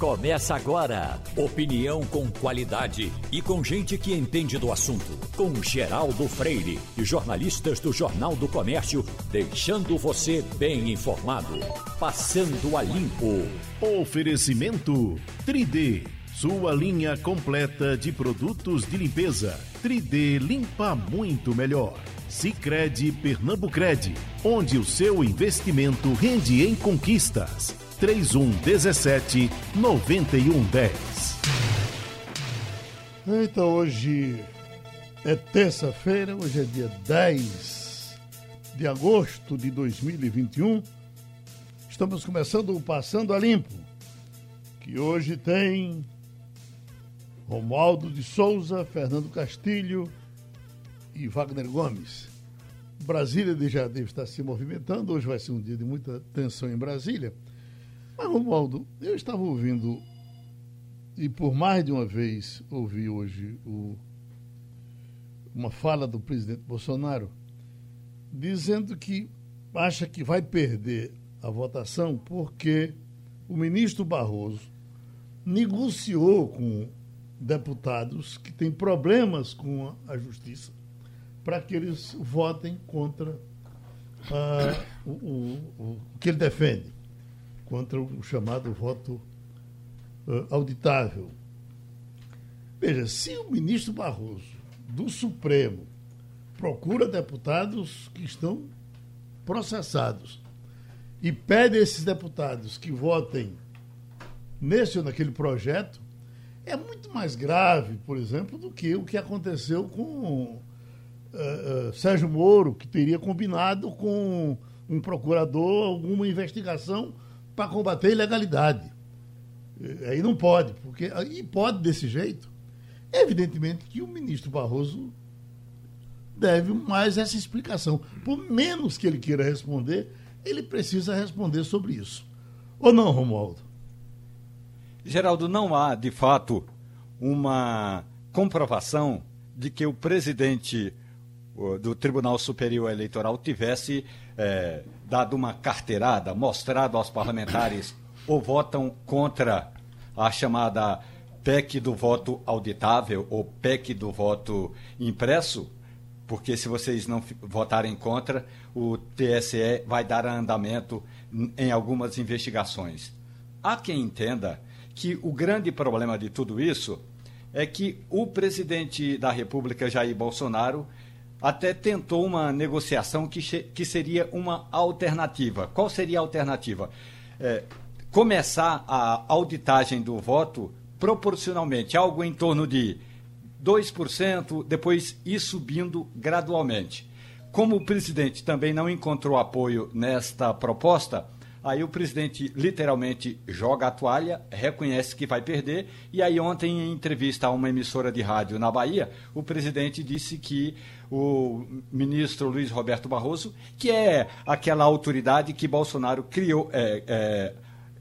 Começa agora. Opinião com qualidade e com gente que entende do assunto. Com Geraldo Freire e jornalistas do Jornal do Comércio, deixando você bem informado. Passando a limpo. Oferecimento 3D. Sua linha completa de produtos de limpeza. 3D limpa muito melhor. Sicredi Pernambucred, onde o seu investimento rende em conquistas. 3117 9110. Então hoje é terça-feira, hoje é dia 10 de agosto de 2021. Estamos começando o Passando a Limpo, que hoje tem Romualdo de Souza, Fernando Castilho e Wagner Gomes. Brasília já deve estar se movimentando, hoje vai ser um dia de muita tensão em Brasília. Mas, Romualdo, eu estava ouvindo, e por mais de uma vez ouvi hoje o, uma fala do presidente Bolsonaro, dizendo que acha que vai perder a votação porque o ministro Barroso negociou com deputados que têm problemas com a justiça para que eles votem contra uh, o, o, o que ele defende contra o chamado voto uh, auditável. Veja, se o ministro Barroso, do Supremo, procura deputados que estão processados e pede a esses deputados que votem nesse ou naquele projeto, é muito mais grave, por exemplo, do que o que aconteceu com uh, uh, Sérgio Moro, que teria combinado com um procurador alguma investigação para combater a ilegalidade. Aí não pode, porque aí pode desse jeito. Evidentemente que o ministro Barroso deve mais essa explicação. Por menos que ele queira responder, ele precisa responder sobre isso. Ou não, Romualdo? Geraldo, não há, de fato, uma comprovação de que o presidente do Tribunal Superior Eleitoral tivesse é, dado uma carteirada, mostrado aos parlamentares ou votam contra a chamada PEC do voto auditável ou PEC do voto impresso, porque se vocês não votarem contra, o TSE vai dar andamento em algumas investigações. Há quem entenda que o grande problema de tudo isso é que o presidente da República, Jair Bolsonaro, até tentou uma negociação que, que seria uma alternativa. Qual seria a alternativa? É, começar a auditagem do voto proporcionalmente, algo em torno de 2%, depois ir subindo gradualmente. Como o presidente também não encontrou apoio nesta proposta, Aí o presidente literalmente joga a toalha, reconhece que vai perder, e aí ontem, em entrevista a uma emissora de rádio na Bahia, o presidente disse que o ministro Luiz Roberto Barroso, que é aquela autoridade que Bolsonaro criou, é, é,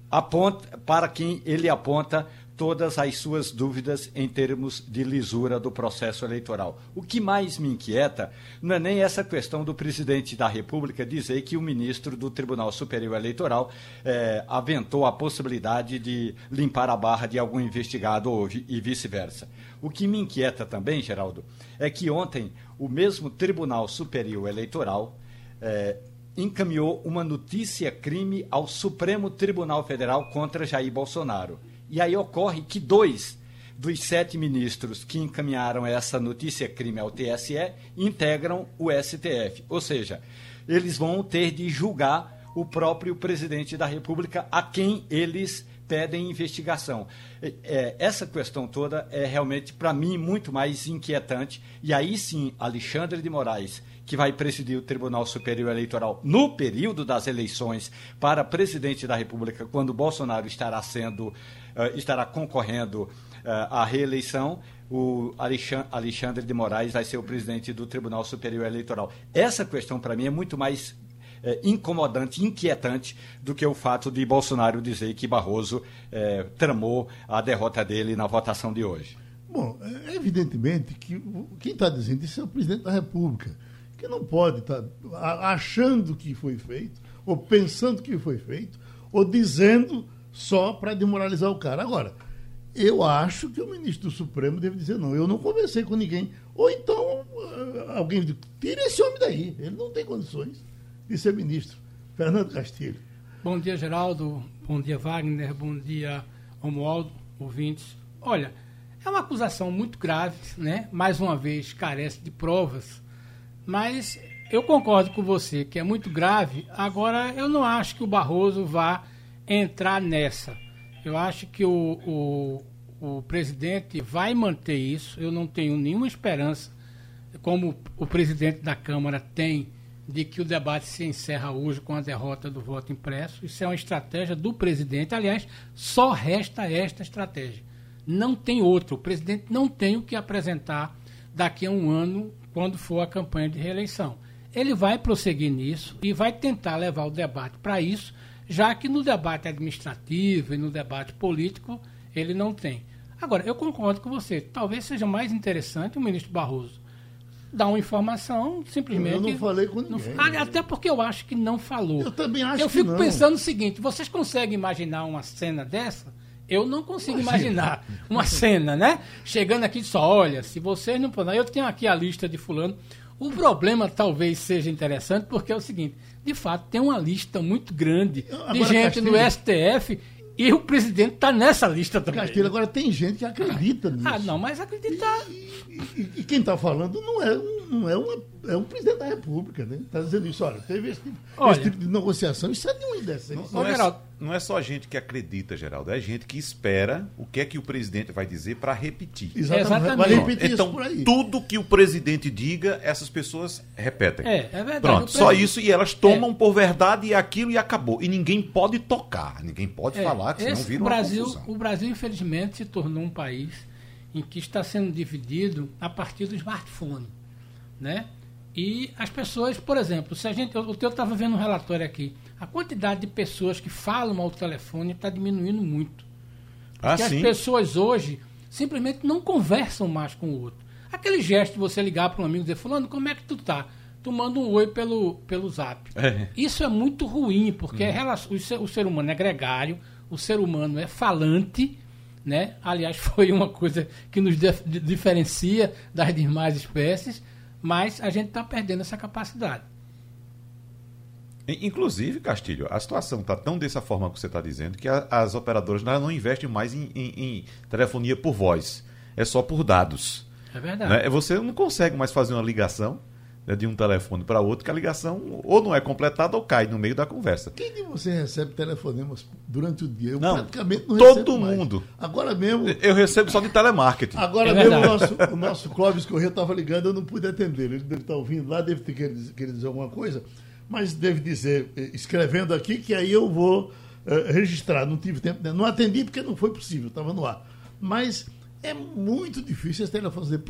aponta, para quem ele aponta todas as suas dúvidas em termos de lisura do processo eleitoral. O que mais me inquieta não é nem essa questão do presidente da República dizer que o ministro do Tribunal Superior Eleitoral é, aventou a possibilidade de limpar a barra de algum investigado hoje e vice-versa. O que me inquieta também, Geraldo, é que ontem o mesmo Tribunal Superior Eleitoral é, encaminhou uma notícia crime ao Supremo Tribunal Federal contra Jair Bolsonaro. E aí ocorre que dois dos sete ministros que encaminharam essa notícia crime ao TSE integram o STF. Ou seja, eles vão ter de julgar o próprio presidente da República a quem eles pedem investigação. É, essa questão toda é realmente, para mim, muito mais inquietante. E aí sim, Alexandre de Moraes, que vai presidir o Tribunal Superior Eleitoral no período das eleições para presidente da República, quando Bolsonaro estará sendo estará concorrendo uh, à reeleição, o Alexandre de Moraes vai ser o presidente do Tribunal Superior Eleitoral. Essa questão, para mim, é muito mais é, incomodante, inquietante, do que o fato de Bolsonaro dizer que Barroso é, tramou a derrota dele na votação de hoje. Bom, é evidentemente que quem está dizendo isso é o presidente da República, que não pode estar tá achando que foi feito, ou pensando que foi feito, ou dizendo só para demoralizar o cara. Agora, eu acho que o ministro do Supremo deve dizer não, eu não conversei com ninguém. Ou então eh, alguém diz, tira esse homem daí, ele não tem condições de ser ministro. Fernando Castilho. Bom dia, Geraldo. Bom dia, Wagner. Bom dia, Romualdo, ouvintes. Olha, é uma acusação muito grave, né? Mais uma vez, carece de provas. Mas eu concordo com você que é muito grave. Agora, eu não acho que o Barroso vá entrar nessa. Eu acho que o, o, o presidente vai manter isso. Eu não tenho nenhuma esperança, como o presidente da Câmara tem, de que o debate se encerra hoje com a derrota do voto impresso. Isso é uma estratégia do presidente. Aliás, só resta esta estratégia. Não tem outra. O presidente não tem o que apresentar daqui a um ano, quando for a campanha de reeleição. Ele vai prosseguir nisso e vai tentar levar o debate para isso, já que no debate administrativo e no debate político ele não tem. Agora, eu concordo com você. Talvez seja mais interessante o ministro Barroso dar uma informação, simplesmente. Eu não falei com ninguém. Não, até porque eu acho que não falou. Eu também acho Eu fico pensando o seguinte: vocês conseguem imaginar uma cena dessa? Eu não consigo imaginar uma cena, né? Chegando aqui só, olha, se vocês não puderem, eu tenho aqui a lista de fulano. O problema talvez seja interessante porque é o seguinte, de fato, tem uma lista muito grande Agora, de gente Castilho... no STF e o presidente está nessa lista também. Castilho, agora tem gente que acredita nisso. Ah, não, mas acreditar. E, e, e quem está falando não é, não é uma é um presidente da República, né? Está dizendo isso, olha, teve esse tipo, olha, esse tipo, de negociação, isso é de uma indecência. Não, não, é, não é só gente que acredita, Geraldo, é gente que espera o que é que o presidente vai dizer para repetir. Exatamente. Exatamente. Vai repetir então, tudo que o presidente diga, essas pessoas repetem. É, é verdade. Pronto, só isso e elas tomam é. por verdade e aquilo e acabou. E ninguém pode tocar, ninguém pode é, falar, que senão vira Brasil, uma confusão. O Brasil, infelizmente, se tornou um país em que está sendo dividido a partir do smartphone, né? E as pessoas, por exemplo, se a gente. O teu estava vendo um relatório aqui. A quantidade de pessoas que falam ao telefone está diminuindo muito. Ah, Porque sim? as pessoas hoje simplesmente não conversam mais com o outro. Aquele gesto de você ligar para um amigo e dizer, fulano, como é que tu tá? Tu manda um oi pelo, pelo zap. É. Isso é muito ruim, porque uhum. é o, ser, o ser humano é gregário, o ser humano é falante, né? Aliás, foi uma coisa que nos dif diferencia das demais espécies mas a gente está perdendo essa capacidade. Inclusive, Castilho, a situação está tão dessa forma que você está dizendo que a, as operadoras não investem mais em, em, em, telefonia por voz, é só por dados. É verdade. Né? Você não consegue mais fazer uma ligação né, de um telefone para outro, que a ligação ou não é completada ou cai no meio da conversa. Quem de você recebe telefonemas durante o dia? Eu não, praticamente não todo mundo. Mais. Agora mesmo. Eu recebo só de telemarketing. Agora é mesmo o nosso, o nosso Clóvis Corrêa estava ligando, eu não pude atender. Ele deve estar ouvindo lá, deve ter querido, querido dizer alguma coisa, mas deve dizer, eh, escrevendo aqui, que aí eu vou uh, registrar. Não tive tempo, não atendi porque não foi possível, estava no ar. Mas é muito difícil esse telefone dizer.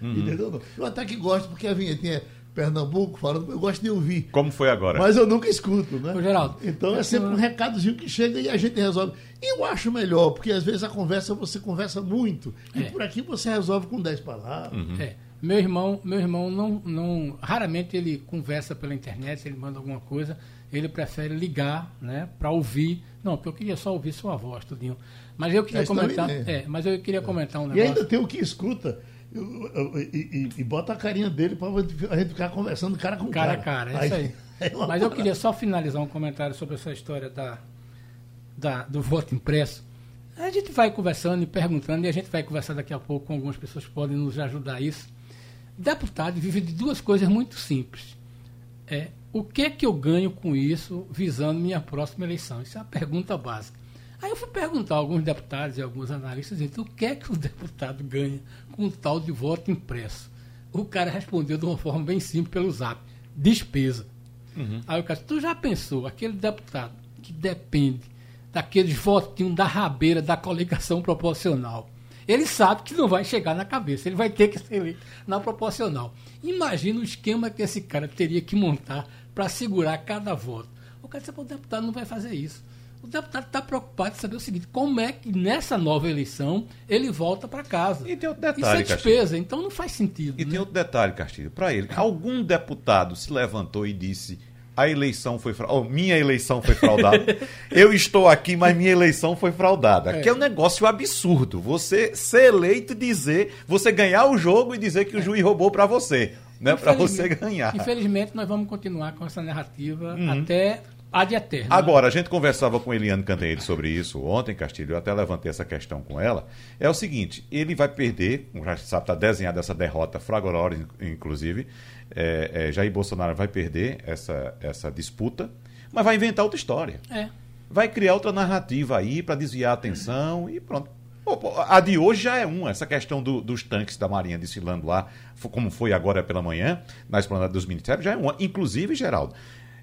Uhum. Entendeu? Eu até que gosto, porque a vinhetinha é Pernambuco falando, eu gosto de ouvir. Como foi agora? Mas eu nunca escuto, né? Ô, Geraldo. Então é sempre um recadozinho que chega e a gente resolve. E eu acho melhor, porque às vezes a conversa você conversa muito. E é. por aqui você resolve com 10 palavras. Uhum. É. Meu irmão, meu irmão não, não. Raramente ele conversa pela internet, ele manda alguma coisa, ele prefere ligar, né? para ouvir. Não, porque eu queria só ouvir sua voz, tudinho. Mas eu queria comentar. É, mas eu queria comentar um negócio. E ainda tem o que escuta. E, e, e, bota a carinha dele para a gente ficar conversando cara com cara. Cara a cara, é isso aí. É mas eu queria só finalizar um comentário sobre essa história da, da, do voto impresso. A gente vai conversando e perguntando, e a gente vai conversar daqui a pouco com algumas pessoas que podem nos ajudar a isso. Deputado vive de duas coisas muito simples. É, o que é que eu ganho com isso visando minha próxima eleição? Isso é a pergunta básica. Aí eu fui perguntar a alguns deputados e alguns analistas, então, o que é que o deputado ganha com o tal de voto impresso? O cara respondeu de uma forma bem simples pelo zap: despesa. Uhum. Aí o cara tu já pensou, aquele deputado que depende daqueles votinhos da rabeira da coligação proporcional. Ele sabe que não vai chegar na cabeça, ele vai ter que ser eleito na proporcional. Imagina o esquema que esse cara teria que montar para segurar cada voto. O cara disse, o deputado não vai fazer isso. O deputado está preocupado em saber o seguinte: como é que nessa nova eleição ele volta para casa? E tem outro detalhe, Isso é despesa, Castilho. então não faz sentido. E né? tem outro detalhe, Castilho, para ele. Algum deputado se levantou e disse: a eleição foi fraudada. Oh, minha eleição foi fraudada. eu estou aqui, mas minha eleição foi fraudada. É. Que é um negócio absurdo. Você ser eleito e dizer, você ganhar o jogo e dizer que o juiz roubou para você. Né, para você ganhar. Infelizmente, nós vamos continuar com essa narrativa uhum. até ad eterno. Agora, a gente conversava com Eliane Cantanhede sobre isso ontem, Castilho, eu até levantei essa questão com ela. É o seguinte, ele vai perder, como já sabe, está desenhada essa derrota fragorosa, inclusive, é, é, Jair Bolsonaro vai perder essa, essa disputa, mas vai inventar outra história. É. Vai criar outra narrativa aí para desviar a atenção e pronto. A de hoje já é uma, essa questão do, dos tanques da Marinha desfilando lá, como foi agora pela manhã, na esplanada dos ministérios, já é uma. Inclusive, Geraldo,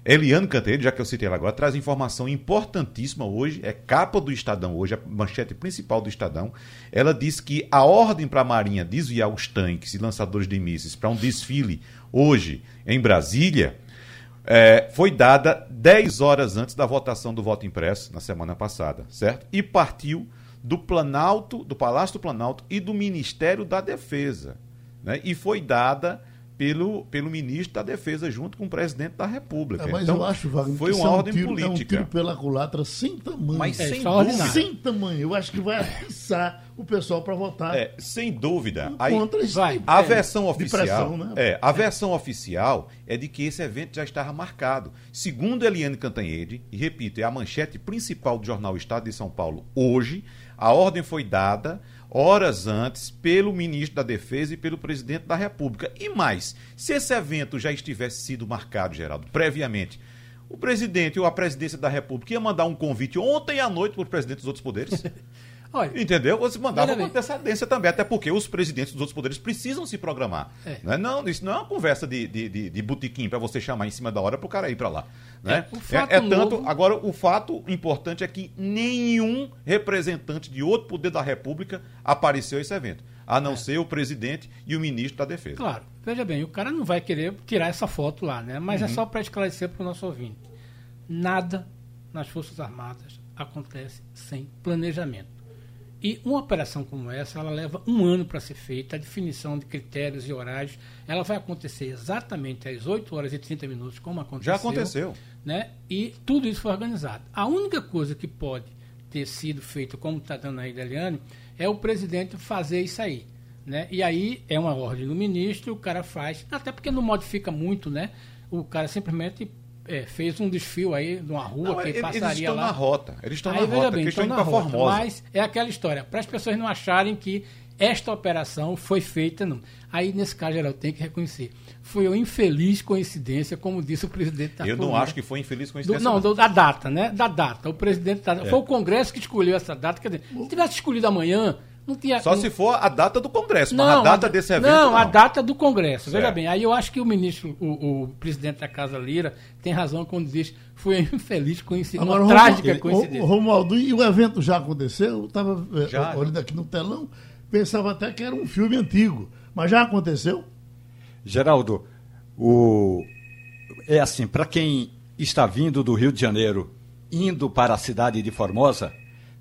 Eliane Canteiro, já que eu citei ela agora, traz informação importantíssima hoje, é capa do Estadão hoje, a manchete principal do Estadão. Ela diz que a ordem para a Marinha desviar os tanques e lançadores de mísseis para um desfile hoje em Brasília é, foi dada 10 horas antes da votação do voto impresso na semana passada, certo? E partiu do Planalto, do Palácio do Planalto e do Ministério da Defesa. Né? E foi dada pelo, pelo ministro da Defesa, junto com o presidente da República. É, mas então, eu acho, Wagner, foi uma é ordem um tiro, política. É um tiro pela culatra sem tamanho. Mas é, sem. Sem tamanho. Eu acho que vai atiçar o pessoal para votar. É, sem dúvida. Aí, contra vai, a versão oficial, pressão, né? é, a versão oficial é de que esse evento já estava marcado. Segundo Eliane Cantanhede, e repito, é a manchete principal do jornal Estado de São Paulo hoje, a ordem foi dada horas antes pelo ministro da Defesa e pelo presidente da República. E mais, se esse evento já estivesse sido marcado, Geraldo, previamente, o presidente ou a presidência da República ia mandar um convite ontem à noite para os presidentes dos outros poderes. Olha, Entendeu? Você mandava com antecedência também, até porque os presidentes dos outros poderes precisam se programar. É. Não, é, não, isso não é uma conversa de, de, de, de botequim para você chamar em cima da hora para o cara ir para lá. Né? É, é, é tanto. Novo... Agora, o fato importante é que nenhum representante de outro poder da República apareceu a esse evento, a não é. ser o presidente e o ministro da Defesa. Claro, veja bem, o cara não vai querer tirar essa foto lá, né? Mas é uhum. é só para esclarecer para o nosso ouvinte: nada nas Forças Armadas acontece sem planejamento. E uma operação como essa, ela leva um ano para ser feita, a definição de critérios e horários, ela vai acontecer exatamente às 8 horas e 30 minutos, como aconteceu. Já aconteceu. Né? E tudo isso foi organizado. A única coisa que pode ter sido feita, como está dando aí, Deliane, é o presidente fazer isso aí. Né? E aí é uma ordem do ministro, o cara faz, até porque não modifica muito, né? O cara simplesmente é, fez um desfio aí numa rua não, que eles passaria eles estão lá. na rota. Eles estão aí, na rota, bem, estão indo para Formosa. Mas é aquela história, para as pessoas não acharem que esta operação foi feita, não. Aí, nesse caso, geral, tem que reconhecer. Foi uma infeliz coincidência, como disse o presidente da Eu não acho que foi infeliz coincidência. Do, não, do, da data, né? Da data. O presidente da, é. Foi o Congresso que escolheu essa data. Quer dizer, se tivesse escolhido amanhã, não tinha, Só não... se for a data do Congresso, não, mas a data a, desse evento. Não, não, a data do Congresso. Certo. Veja bem, aí eu acho que o ministro, o, o, presidente da Casa Lira, tem razão quando diz foi infeliz coincidência, Agora, uma Romualdo, trágica coincidência. Romualdo, e o evento já aconteceu? Eu estava eh, olhando aqui no telão, pensava até que era um filme antigo, mas já aconteceu? Geraldo, o... é assim, para quem está vindo do Rio de Janeiro, indo para a cidade de Formosa,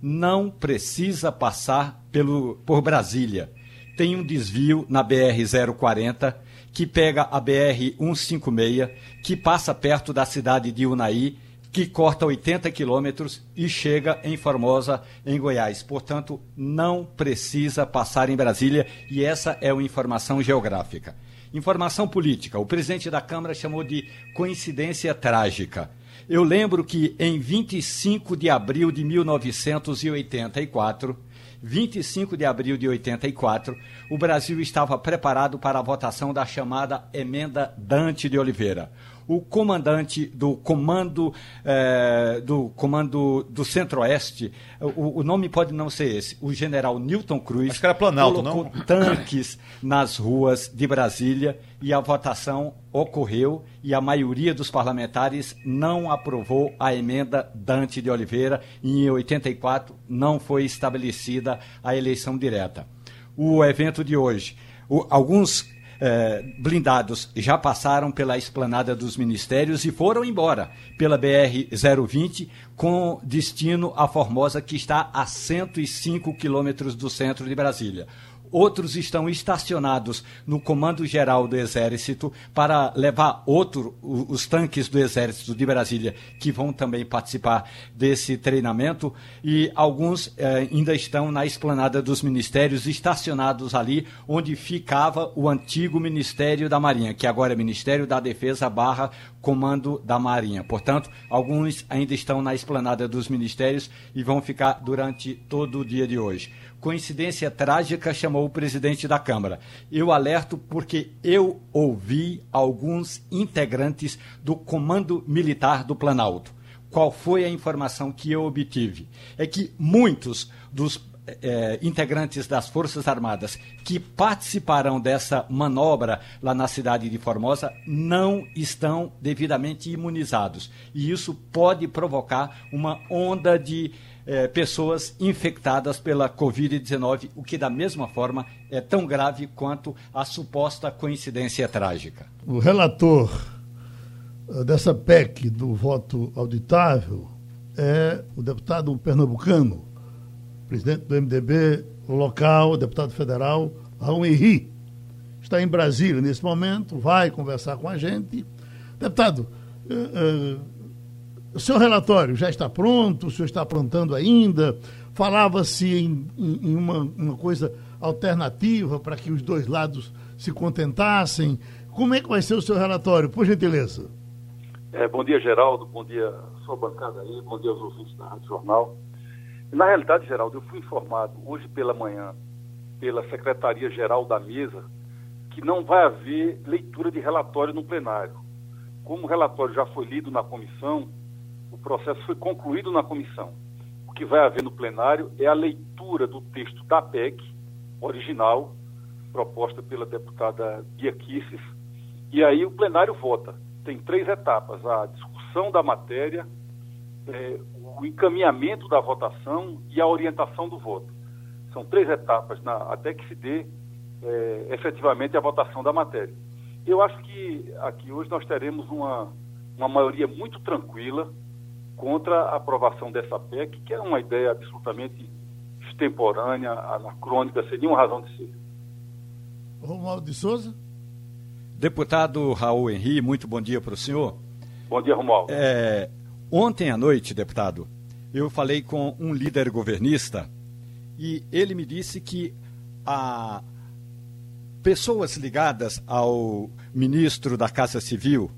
não precisa passar pelo, por Brasília. Tem um desvio na BR-040 que pega a BR-156, que passa perto da cidade de Unai, que corta 80 quilômetros e chega em Formosa, em Goiás. Portanto, não precisa passar em Brasília e essa é uma informação geográfica. Informação política. O presidente da Câmara chamou de coincidência trágica. Eu lembro que em 25 de abril de 1984, 25 de abril de 84, o Brasil estava preparado para a votação da chamada emenda Dante de Oliveira o comandante do comando eh, do comando do Centro-Oeste, o, o, nome pode não ser esse, o general Newton Cruz, Acho que era Planalto, colocou não? tanques nas ruas de Brasília e a votação ocorreu e a maioria dos parlamentares não aprovou a emenda Dante de Oliveira e em 84 não foi estabelecida a eleição direta. O evento de hoje, o, alguns eh, blindados já passaram pela esplanada dos ministérios e foram embora pela BR-020 com destino a Formosa, que está a 105 quilômetros do centro de Brasília. Outros estão estacionados no Comando Geral do Exército para levar outro, os tanques do Exército de Brasília, que vão também participar desse treinamento, e alguns eh, ainda estão na esplanada dos ministérios, estacionados ali onde ficava o antigo Ministério da Marinha, que agora é Ministério da Defesa barra Comando da Marinha. Portanto, alguns ainda estão na esplanada dos ministérios e vão ficar durante todo o dia de hoje coincidência trágica, chamou o presidente da Câmara. Eu alerto porque eu ouvi alguns integrantes do Comando Militar do Planalto. Qual foi a informação que eu obtive? É que muitos dos é, integrantes das Forças Armadas que participarão dessa manobra lá na cidade de Formosa não estão devidamente imunizados. E isso pode provocar uma onda de é, pessoas infectadas pela Covid-19, o que da mesma forma é tão grave quanto a suposta coincidência trágica. O relator eh, dessa PEC do voto auditável é o deputado pernambucano, presidente do MDB local, deputado federal, Raul Henri. Está em Brasília nesse momento, vai conversar com a gente. Deputado, uh, uh, o seu relatório já está pronto? O senhor está aprontando ainda? Falava-se em, em, uma, uma coisa alternativa para que os dois lados se contentassem. Como é que vai ser o seu relatório, por gentileza? É, bom dia, Geraldo. Bom dia, sua bancada aí. Bom dia aos ouvintes da Rádio Jornal. Na realidade, Geraldo, eu fui informado hoje pela manhã pela Secretaria-Geral da Mesa que não vai haver leitura de relatório no plenário. Como o relatório já foi lido na comissão, o processo foi concluído na comissão. O que vai haver no plenário é a leitura do texto da PEC original, proposta pela deputada Bia Kisses, e aí o plenário vota. Tem três etapas: a discussão da matéria, é, o encaminhamento da votação e a orientação do voto. São três etapas na, até que se dê é, efetivamente a votação da matéria. Eu acho que aqui hoje nós teremos uma, uma maioria muito tranquila, contra a aprovação dessa PEC, que é uma ideia absolutamente extemporânea, anacrônica, sem nenhuma razão de ser. Romualdo de Souza. Deputado Raul Henri, muito bom dia para o senhor. Bom dia, Romualdo. É, ontem à noite, deputado, eu falei com um líder governista e ele me disse que a pessoas ligadas ao ministro da Casa Civil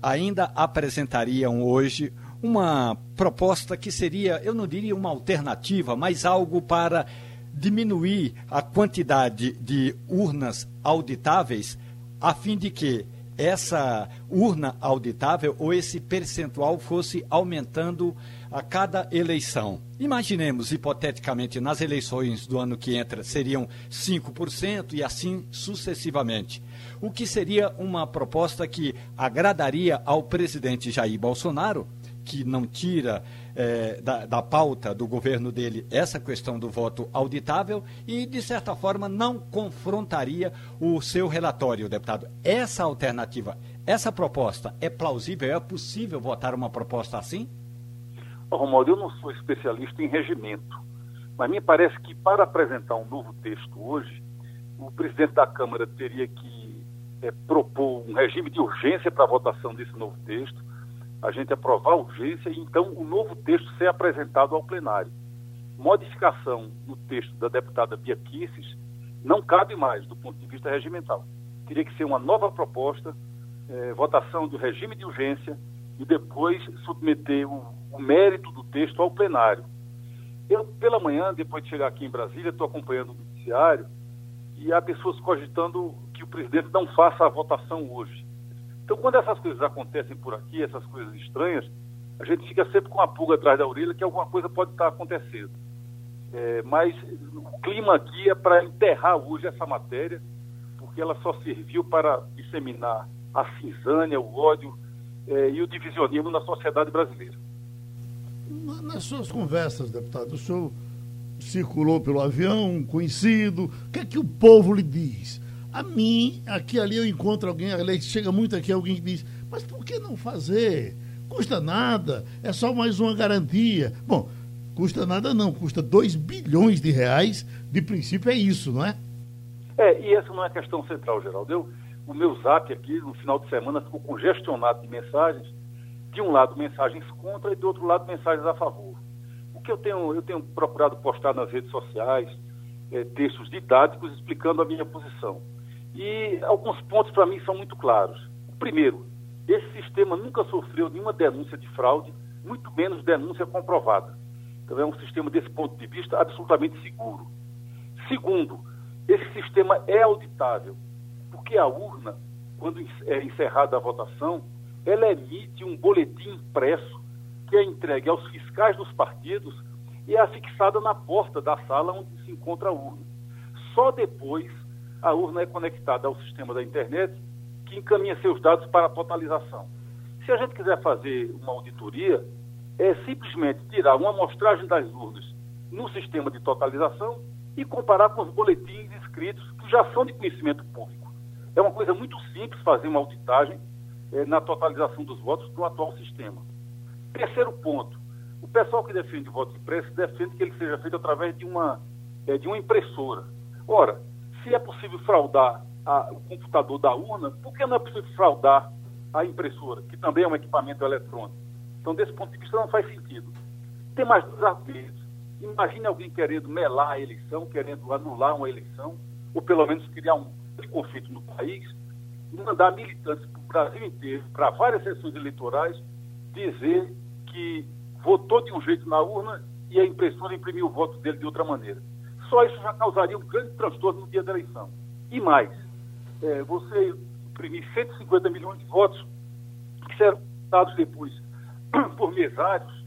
ainda apresentariam hoje uma proposta que seria, eu não diria uma alternativa, mas algo para diminuir a quantidade de urnas auditáveis, a fim de que essa urna auditável ou esse percentual fosse aumentando a cada eleição. Imaginemos, hipoteticamente, nas eleições do ano que entra seriam 5% e assim sucessivamente. O que seria uma proposta que agradaria ao presidente Jair Bolsonaro que não tira é, da, da, pauta do governo dele essa questão do voto auditável e, de certa forma, não confrontaria o seu relatório, deputado. Essa alternativa, essa proposta é plausível? É possível votar uma proposta assim? Romualdo, eu não sou especialista em regimento, mas me parece que para apresentar um novo texto hoje, o presidente da Câmara teria que é, propor um regime de urgência para a votação desse novo texto a gente aprovar a urgência e então o novo texto ser apresentado ao plenário. Modificação no texto da deputada Bia Kisses não cabe mais do ponto de vista regimental. Teria que ser uma nova proposta, eh, votação do regime de urgência e depois submeter o, o mérito do texto ao plenário. Eu, pela manhã, depois de chegar aqui em Brasília, estou acompanhando o noticiário e há pessoas cogitando que o presidente não faça a votação hoje. Então, quando essas coisas acontecem por aqui, essas coisas estranhas, a gente fica sempre com a pulga atrás da orelha que alguma coisa pode estar acontecendo. É, mas o clima aqui é para enterrar hoje essa matéria, porque ela só serviu para disseminar a cisânia, o ódio é, e o divisionismo na sociedade brasileira. Nas suas conversas, deputado, o senhor circulou pelo avião, conhecido, o que é que o povo lhe diz? A mim, aqui ali eu encontro alguém, chega muito aqui alguém que diz, mas por que não fazer? Custa nada, é só mais uma garantia. Bom, custa nada não, custa 2 bilhões de reais, de princípio é isso, não é? É, e essa não é a questão central, Geraldo. Eu, o meu zap aqui, no final de semana, ficou congestionado de mensagens. De um lado, mensagens contra e do outro lado, mensagens a favor. O que eu tenho, eu tenho procurado postar nas redes sociais, é, textos didáticos explicando a minha posição. E alguns pontos para mim são muito claros. Primeiro, esse sistema nunca sofreu nenhuma denúncia de fraude, muito menos denúncia comprovada. Então é um sistema, desse ponto de vista, absolutamente seguro. Segundo, esse sistema é auditável, porque a urna, quando é encerrada a votação, ela emite um boletim impresso que é entregue aos fiscais dos partidos e é afixada na porta da sala onde se encontra a urna. Só depois a urna é conectada ao sistema da internet que encaminha seus dados para a totalização. Se a gente quiser fazer uma auditoria, é simplesmente tirar uma amostragem das urnas no sistema de totalização e comparar com os boletins escritos que já são de conhecimento público. É uma coisa muito simples fazer uma auditagem é, na totalização dos votos no atual sistema. Terceiro ponto, o pessoal que defende o voto impresso defende que ele seja feito através de uma, é, de uma impressora. Ora, se é possível fraudar a, o computador da urna, por que não é possível fraudar a impressora, que também é um equipamento eletrônico? Então, desse ponto de vista, não faz sentido. Tem mais dois argumentos. Imagine alguém querendo melar a eleição, querendo anular uma eleição, ou pelo menos criar um conflito no país, mandar militantes para o Brasil inteiro, para várias sessões eleitorais, dizer que votou de um jeito na urna e a impressora imprimiu o voto dele de outra maneira. Só isso já causaria um grande transtorno no dia da eleição. E mais, é, você imprimir 150 milhões de votos que serão dados depois por mesários,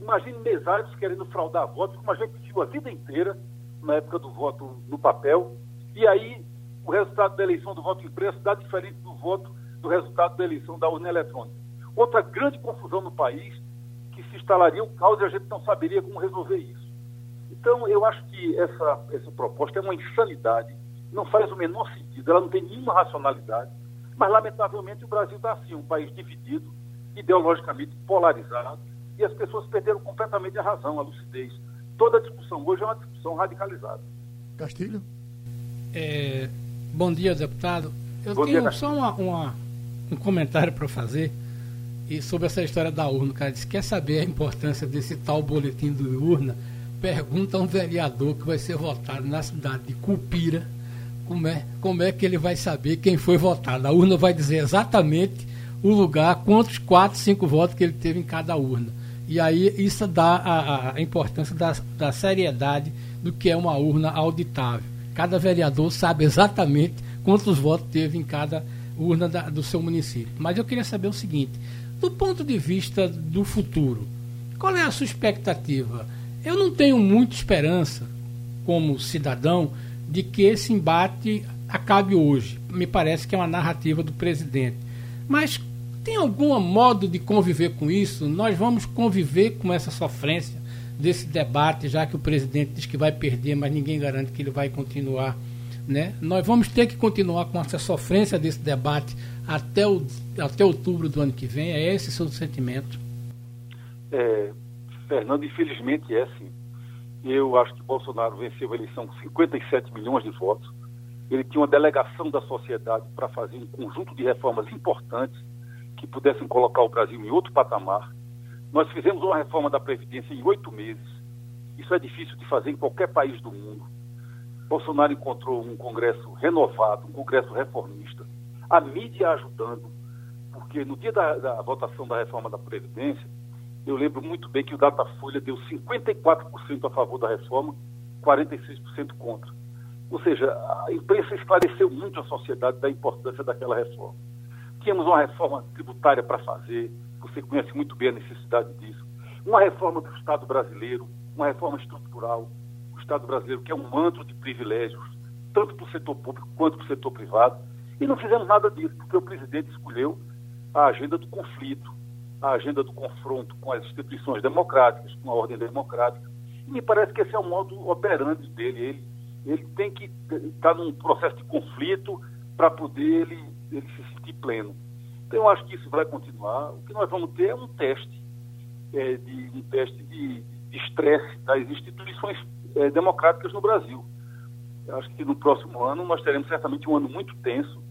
Imagine mesários querendo fraudar votos, como a gente viu a vida inteira na época do voto no papel. E aí o resultado da eleição do voto impresso dá diferente do voto do resultado da eleição da urna eletrônica. Outra grande confusão no país, que se instalaria o caos e a gente não saberia como resolver isso. Então, eu acho que essa, essa proposta é uma insanidade, não faz o menor sentido, ela não tem nenhuma racionalidade, mas, lamentavelmente, o Brasil está assim, um país dividido, ideologicamente polarizado, e as pessoas perderam completamente a razão, a lucidez. Toda a discussão hoje é uma discussão radicalizada. Castilho? É, bom dia, deputado. Eu bom tenho dia, só uma, uma, um comentário para fazer e sobre essa história da urna. O cara disse, quer saber a importância desse tal boletim do urna? Pergunta a um vereador que vai ser votado na cidade de Cupira como é, como é que ele vai saber quem foi votado. A urna vai dizer exatamente o lugar, quantos, quatro, cinco votos que ele teve em cada urna. E aí isso dá a, a importância da, da seriedade do que é uma urna auditável. Cada vereador sabe exatamente quantos votos teve em cada urna da, do seu município. Mas eu queria saber o seguinte: do ponto de vista do futuro, qual é a sua expectativa? Eu não tenho muita esperança, como cidadão, de que esse embate acabe hoje. Me parece que é uma narrativa do presidente. Mas tem algum modo de conviver com isso? Nós vamos conviver com essa sofrência desse debate, já que o presidente diz que vai perder, mas ninguém garante que ele vai continuar. Né? Nós vamos ter que continuar com essa sofrência desse debate até, o, até outubro do ano que vem. É esse o seu sentimento? É, Fernando, infelizmente é sim. Eu acho que Bolsonaro venceu a eleição com 57 milhões de votos. Ele tinha uma delegação da sociedade para fazer um conjunto de reformas importantes que pudessem colocar o Brasil em outro patamar. Nós fizemos uma reforma da Previdência em oito meses. Isso é difícil de fazer em qualquer país do mundo. Bolsonaro encontrou um Congresso renovado, um Congresso reformista, a mídia ajudando, porque no dia da, da votação da reforma da Previdência, eu lembro muito bem que o Datafolha deu 54% a favor da reforma, 46% contra. Ou seja, a imprensa esclareceu muito a sociedade da importância daquela reforma. Tínhamos uma reforma tributária para fazer, você conhece muito bem a necessidade disso. Uma reforma do Estado brasileiro, uma reforma estrutural. O Estado brasileiro que é um manto de privilégios, tanto para o setor público quanto para o setor privado. E não fizemos nada disso, porque o presidente escolheu a agenda do conflito, a agenda do confronto com as instituições democráticas, com a ordem democrática. E me parece que esse é o modo operante dele. Ele, ele tem que estar num processo de conflito para poder ele ele se sentir pleno. Então, eu acho que isso vai continuar. O que nós vamos ter é um teste, é, de, um teste de estresse das instituições é, democráticas no Brasil. Eu acho que no próximo ano nós teremos certamente um ano muito tenso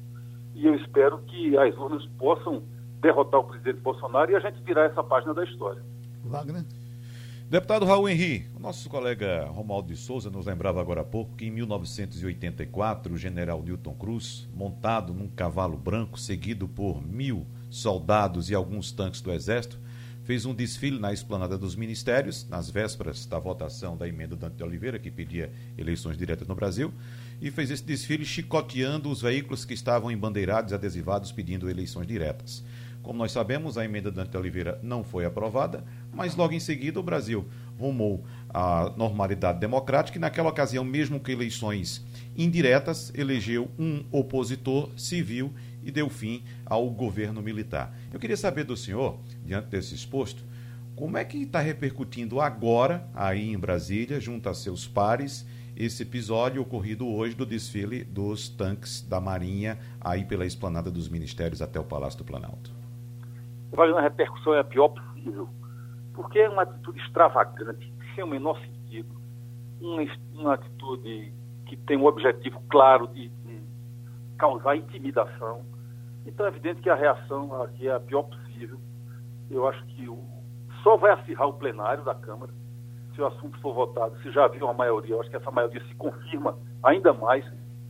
e eu espero que as urnas possam derrotar o presidente Bolsonaro e a gente virar essa página da história. Wagner? Deputado Raul Henri, o nosso colega Romualdo de Souza nos lembrava agora há pouco que em 1984 o general Newton Cruz, montado num cavalo branco seguido por mil soldados e alguns tanques do exército, fez um desfile na esplanada dos ministérios, nas vésperas da votação da emenda Dante de Oliveira, que pedia eleições diretas no Brasil, e fez esse desfile chicoteando os veículos que estavam embandeirados e adesivados pedindo eleições diretas. Como nós sabemos, a emenda Dante Oliveira não foi aprovada, mas logo em seguida o Brasil rumou à normalidade democrática e naquela ocasião, mesmo com eleições indiretas, elegeu um opositor civil e deu fim ao governo militar. Eu queria saber do senhor, diante desse exposto, como é que está repercutindo agora, aí em Brasília, junto a seus pares, esse episódio ocorrido hoje do desfile dos tanques da Marinha aí pela esplanada dos ministérios até o Palácio do Planalto? A repercussão é a pior possível, porque é uma atitude extravagante, sem o menor sentido, uma, uma atitude que tem um objetivo claro de, de causar intimidação, então é evidente que a reação aqui é a pior possível. Eu acho que o, só vai acirrar o plenário da Câmara se o assunto for votado. Se já havia uma maioria, eu acho que essa maioria se confirma ainda mais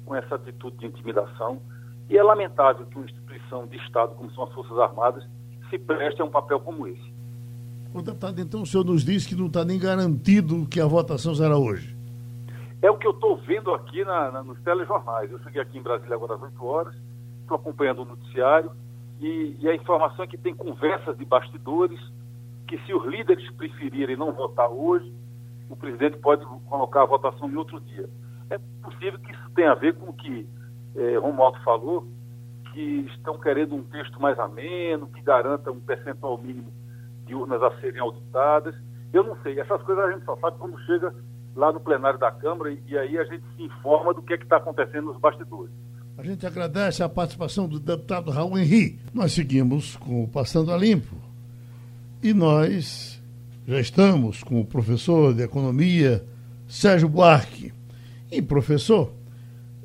com essa atitude de intimidação. E é lamentável que uma instituição de Estado, como são as Forças Armadas, se preste a um papel como esse. O deputado, então o senhor nos diz que não está nem garantido que a votação será hoje. É o que eu estou vendo aqui na, na, nos telejornais. Eu cheguei aqui em Brasília agora às 8 horas estou acompanhando o noticiário e, e, a informação é que tem conversas de bastidores que se os líderes preferirem não votar hoje, o presidente pode colocar a votação em outro dia. É possível que isso tenha a ver com o que é, Romualdo falou, que estão querendo um texto mais ameno, que garanta um percentual mínimo de urnas a serem auditadas. Eu não sei, essas coisas a gente só sabe quando chega lá no plenário da Câmara e, e aí a gente se informa do que é está acontecendo nos bastidores. A gente agradece a participação do deputado Raul Henri. Nós seguimos com o Passando a Limpo. E nós já estamos com o professor de Economia, Sérgio Buarque. E, professor,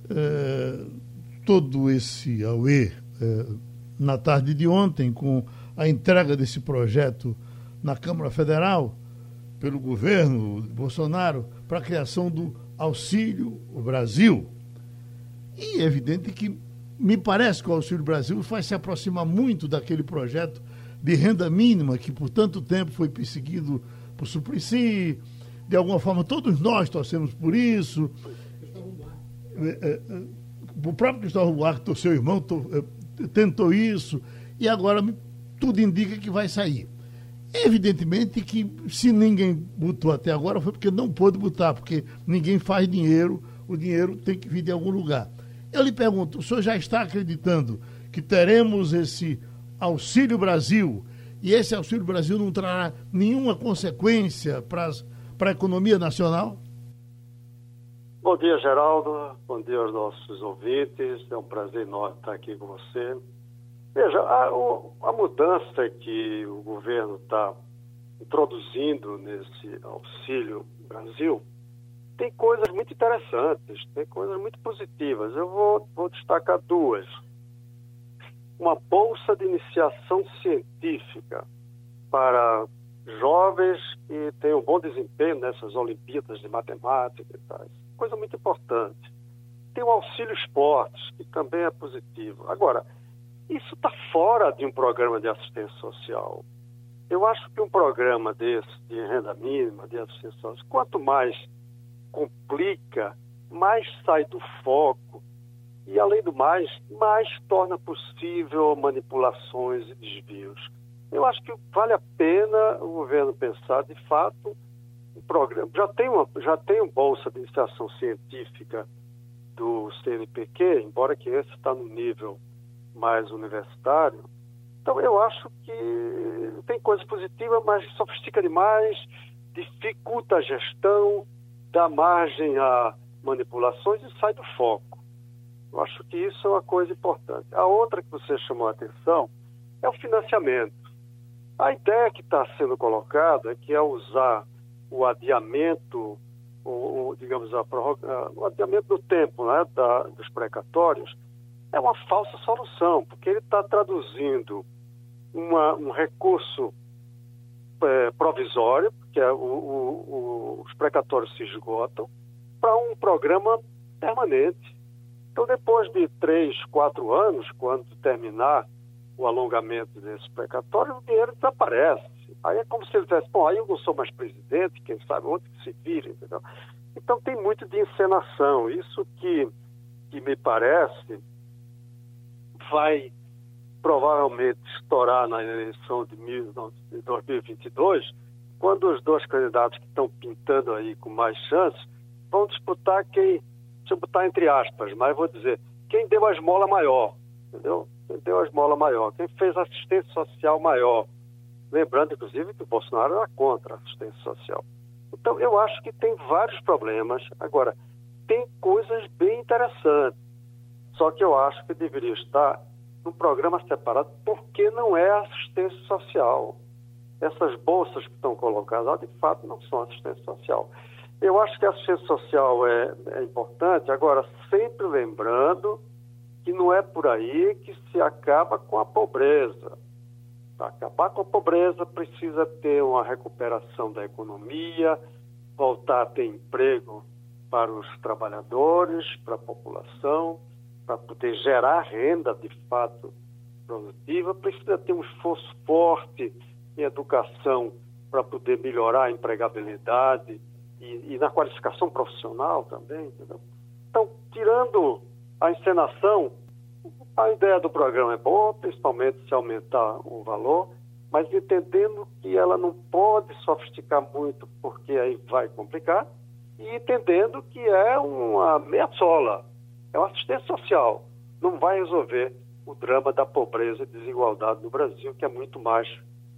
eh, todo esse auê eh, na tarde de ontem, com a entrega desse projeto na Câmara Federal, pelo governo Bolsonaro, para a criação do Auxílio Brasil e é evidente que me parece que o Auxílio Brasil vai se aproximar muito daquele projeto de renda mínima que por tanto tempo foi perseguido por Suplicy. De alguma forma, todos nós torcemos por isso. O próprio Cristóvão Buarque, seu irmão, tentou isso e agora tudo indica que vai sair. Evidentemente que se ninguém botou até agora foi porque não pôde botar, porque ninguém faz dinheiro, o dinheiro tem que vir de algum lugar. Eu lhe pergunto, o senhor já está acreditando que teremos esse Auxílio Brasil e esse Auxílio Brasil não trará nenhuma consequência para a economia nacional? Bom dia, Geraldo. Bom dia aos nossos ouvintes. É um prazer enorme estar aqui com você. Veja, a, a mudança que o governo está introduzindo nesse Auxílio Brasil tem coisas muito interessantes, tem coisas muito positivas. Eu vou, vou destacar duas. Uma bolsa de iniciação científica para jovens que têm um bom desempenho nessas Olimpíadas de Matemática e tal. Coisa muito importante. Tem o auxílio esportes, que também é positivo. Agora, isso está fora de um programa de assistência social. Eu acho que um programa desse, de renda mínima, de assistência social, quanto mais complica, mais sai do foco e, além do mais, mais torna possível manipulações e desvios. Eu acho que vale a pena o governo pensar, de fato, um programa. Já tem uma, já tem uma bolsa de iniciação científica do CNPq, embora que esse está no nível mais universitário. Então, eu acho que tem coisas positivas, mas sofistica demais, dificulta a gestão, dá margem a manipulações e sai do foco. Eu acho que isso é uma coisa importante. A outra que você chamou a atenção é o financiamento. A ideia que está sendo colocada é que é usar o adiamento, o, o, digamos, a prorroga, o adiamento do tempo né, da, dos precatórios é uma falsa solução, porque ele está traduzindo uma, um recurso é, provisório, que é o, o, os precatórios se esgotam, para um programa permanente. Então, depois de três, quatro anos, quando terminar o alongamento desse precatório, o dinheiro desaparece. Aí é como se ele dissesse, bom, aí eu não sou mais presidente, quem sabe onde que se vira, entendeu? Então tem muito de encenação. Isso que, que me parece vai provavelmente estourar na eleição de 2022, quando os dois candidatos que estão pintando aí com mais chances vão disputar quem, botar entre aspas, mas vou dizer, quem deu a esmola maior, entendeu? Quem deu a esmola maior, quem fez assistência social maior. Lembrando, inclusive, que o Bolsonaro era contra a assistência social. Então, eu acho que tem vários problemas. Agora, tem coisas bem interessantes. Só que eu acho que deveria estar num programa separado, porque não é assistência social. Essas bolsas que estão colocadas, de fato, não são assistência social. Eu acho que a assistência social é, é importante, agora, sempre lembrando que não é por aí que se acaba com a pobreza. Para acabar com a pobreza, precisa ter uma recuperação da economia, voltar a ter emprego para os trabalhadores, para a população para poder gerar renda de fato produtiva, precisa ter um esforço forte em educação para poder melhorar a empregabilidade e, e na qualificação profissional também. Entendeu? Então, tirando a encenação, a ideia do programa é boa, principalmente se aumentar o valor, mas entendendo que ela não pode sofisticar muito, porque aí vai complicar, e entendendo que é uma meia sola, é uma assistência social. Não vai resolver o drama da pobreza e desigualdade no Brasil, que é muito mais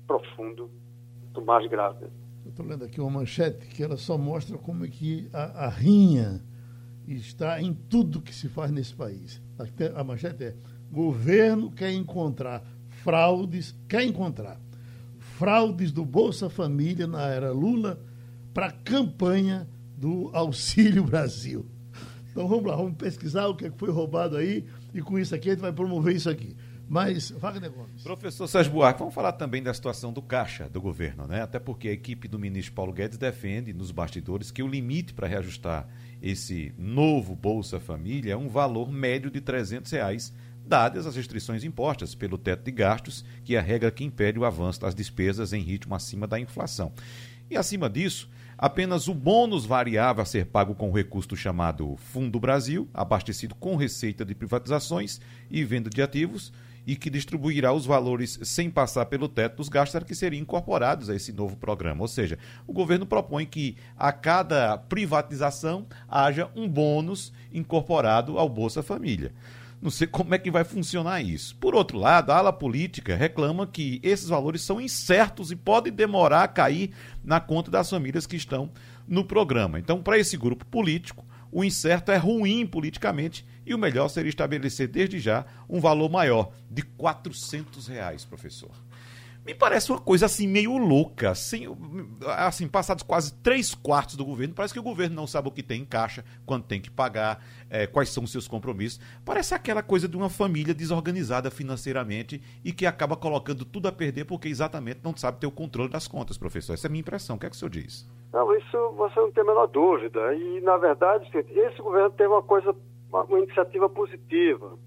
profundo, muito mais grave. Estou lendo aqui uma manchete que ela só mostra como é que a, a rinha está em tudo que se faz nesse país. A manchete é: governo quer encontrar fraudes, quer encontrar fraudes do Bolsa Família na era Lula para a campanha do Auxílio Brasil. Então vamos lá, vamos pesquisar o que foi roubado aí e com isso aqui a gente vai promover isso aqui. Mas, Wagner Gomes. Professor Sérgio Buarque, vamos falar também da situação do caixa do governo, né? Até porque a equipe do ministro Paulo Guedes defende nos bastidores que o limite para reajustar esse novo Bolsa Família é um valor médio de 300 reais, dadas as restrições impostas pelo teto de gastos, que é a regra que impede o avanço das despesas em ritmo acima da inflação. E acima disso, Apenas o bônus variável a ser pago com o recurso chamado Fundo Brasil, abastecido com receita de privatizações e venda de ativos, e que distribuirá os valores sem passar pelo teto dos gastos que seriam incorporados a esse novo programa. Ou seja, o governo propõe que a cada privatização haja um bônus incorporado ao Bolsa Família. Não sei como é que vai funcionar isso. Por outro lado, a ala política reclama que esses valores são incertos e podem demorar a cair na conta das famílias que estão no programa. Então, para esse grupo político, o incerto é ruim politicamente e o melhor seria estabelecer desde já um valor maior de 400 reais, professor me parece uma coisa assim meio louca. Assim, assim, passados quase três quartos do governo, parece que o governo não sabe o que tem em caixa, quando tem que pagar, é, quais são os seus compromissos. Parece aquela coisa de uma família desorganizada financeiramente e que acaba colocando tudo a perder porque exatamente não sabe ter o controle das contas, professor. Essa é a minha impressão. O que é que o senhor diz? Não, isso você não tem a menor dúvida. E, na verdade, esse governo teve uma coisa, uma iniciativa positiva.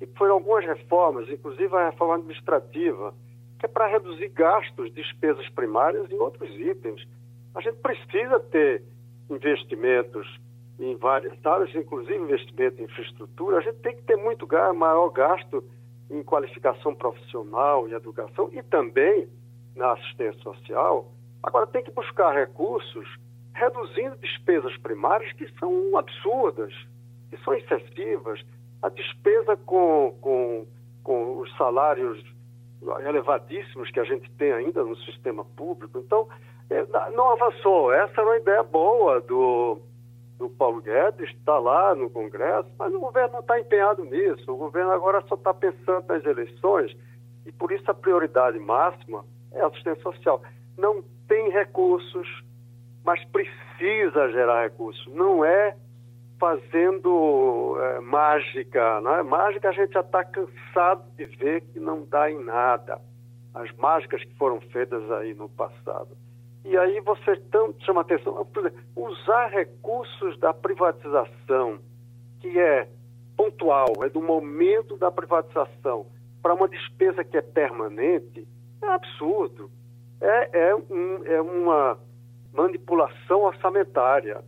E foram algumas reformas, inclusive a reforma administrativa que é para reduzir gastos, despesas primárias e outros itens. A gente precisa ter investimentos em várias áreas, inclusive investimento em infraestrutura. A gente tem que ter muito maior gasto em qualificação profissional e educação e também na assistência social. Agora, tem que buscar recursos reduzindo despesas primárias que são absurdas, que são excessivas. A despesa com, com, com os salários elevadíssimos que a gente tem ainda no sistema público. Então, é, não avançou. Essa era uma ideia boa do, do Paulo Guedes, está lá no Congresso, mas o governo não está empenhado nisso. O governo agora só está pensando nas eleições e por isso a prioridade máxima é a assistência social. Não tem recursos mas precisa gerar recursos. Não é fazendo é, mágica. Não é? Mágica a gente já está cansado de ver que não dá em nada. As mágicas que foram feitas aí no passado. E aí você tanto chama atenção, exemplo, usar recursos da privatização, que é pontual, é do momento da privatização, para uma despesa que é permanente, é absurdo. É, é, um, é uma manipulação orçamentária.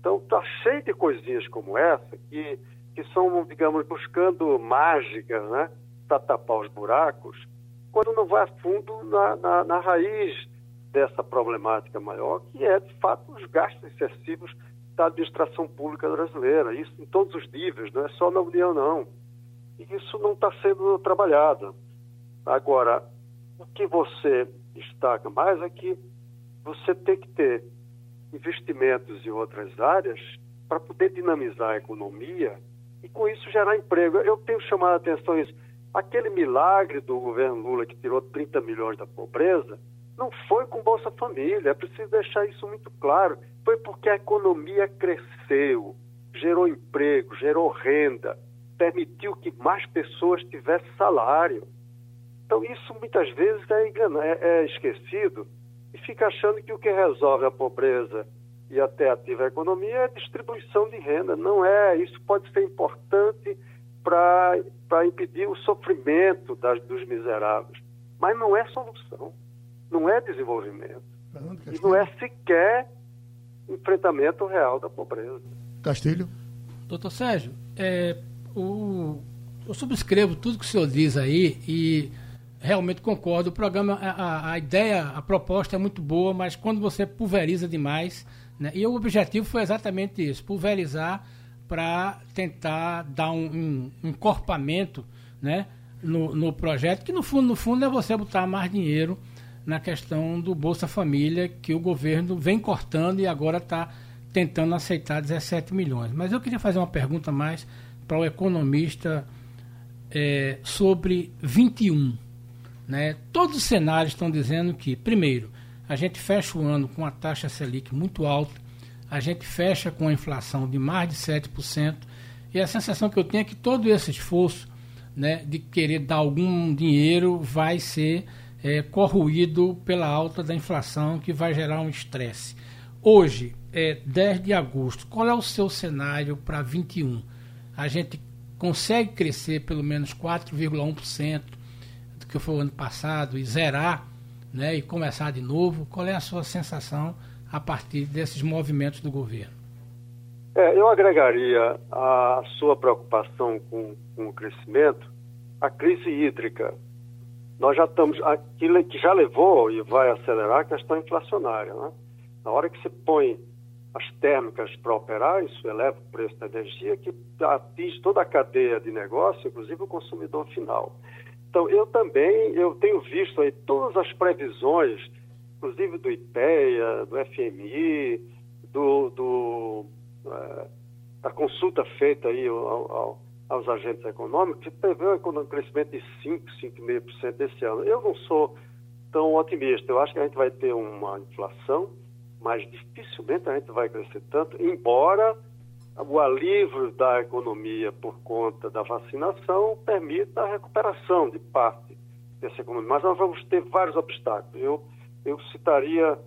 Então, está cheio de coisinhas como essa que, que são, digamos, buscando mágicas, né? Para tapar os buracos, quando não vai a fundo na, na, na raiz dessa problemática maior, que é, de fato, os gastos excessivos da administração pública brasileira. Isso em todos os níveis, não é só na União, não. E isso não está sendo trabalhado. Agora, o que você destaca mais é que você tem que ter investimentos em outras áreas para poder dinamizar a economia e com isso gerar emprego. Eu tenho chamado a atenção isso. Aquele milagre do governo Lula que tirou 30 milhões da pobreza não foi com Bolsa Família, é preciso deixar isso muito claro. Foi porque a economia cresceu, gerou emprego, gerou renda, permitiu que mais pessoas tivessem salário. Então, isso muitas vezes é, é, é esquecido e fica achando que o que resolve a pobreza e até ativa a economia é a distribuição de renda. Não é. Isso pode ser importante para impedir o sofrimento das, dos miseráveis. Mas não é solução. Não é desenvolvimento. E não é sequer enfrentamento real da pobreza. Castilho? Doutor Sérgio, é, o, eu subscrevo tudo que o senhor diz aí e realmente concordo. O programa, a, a, ideia, a proposta é muito boa, mas quando você pulveriza demais, né, e o objetivo foi exatamente isso, pulverizar para tentar dar um, um, encorpamento né, no, no projeto, que no fundo, no fundo é você botar mais dinheiro na questão do Bolsa Família, que o governo vem cortando e agora está tentando aceitar 17 milhões. Mas eu queria fazer uma pergunta mais para o economista é, sobre 21. Né? Todos os cenários estão dizendo que, primeiro, a gente fecha o ano com a taxa Selic muito alta, a gente fecha com a inflação de mais de 7%, e a sensação que eu tenho é que todo esse esforço né, de querer dar algum dinheiro vai ser é, pela alta da inflação, que vai gerar um estresse. Hoje, é 10 de agosto, qual é o seu cenário para 21? A gente consegue crescer pelo menos 4,1% do que foi o ano passado e zerar né, e começar de novo? Qual é a sua sensação a partir desses movimentos do governo? É, eu agregaria a sua preocupação com, com o crescimento a crise hídrica nós já estamos, aquilo que já levou e vai acelerar a questão inflacionária. Né? Na hora que se põe as térmicas para operar, isso eleva o preço da energia, que atinge toda a cadeia de negócio, inclusive o consumidor final. Então, eu também, eu tenho visto aí todas as previsões, inclusive do IPEA, do FMI, do, do é, da consulta feita aí ao, ao aos agentes econômicos, que prevê um crescimento de 5, 5,5% esse ano. Eu não sou tão otimista. Eu acho que a gente vai ter uma inflação, mas dificilmente a gente vai crescer tanto, embora o alívio da economia por conta da vacinação permita a recuperação de parte dessa economia. Mas nós vamos ter vários obstáculos. Eu, eu citaria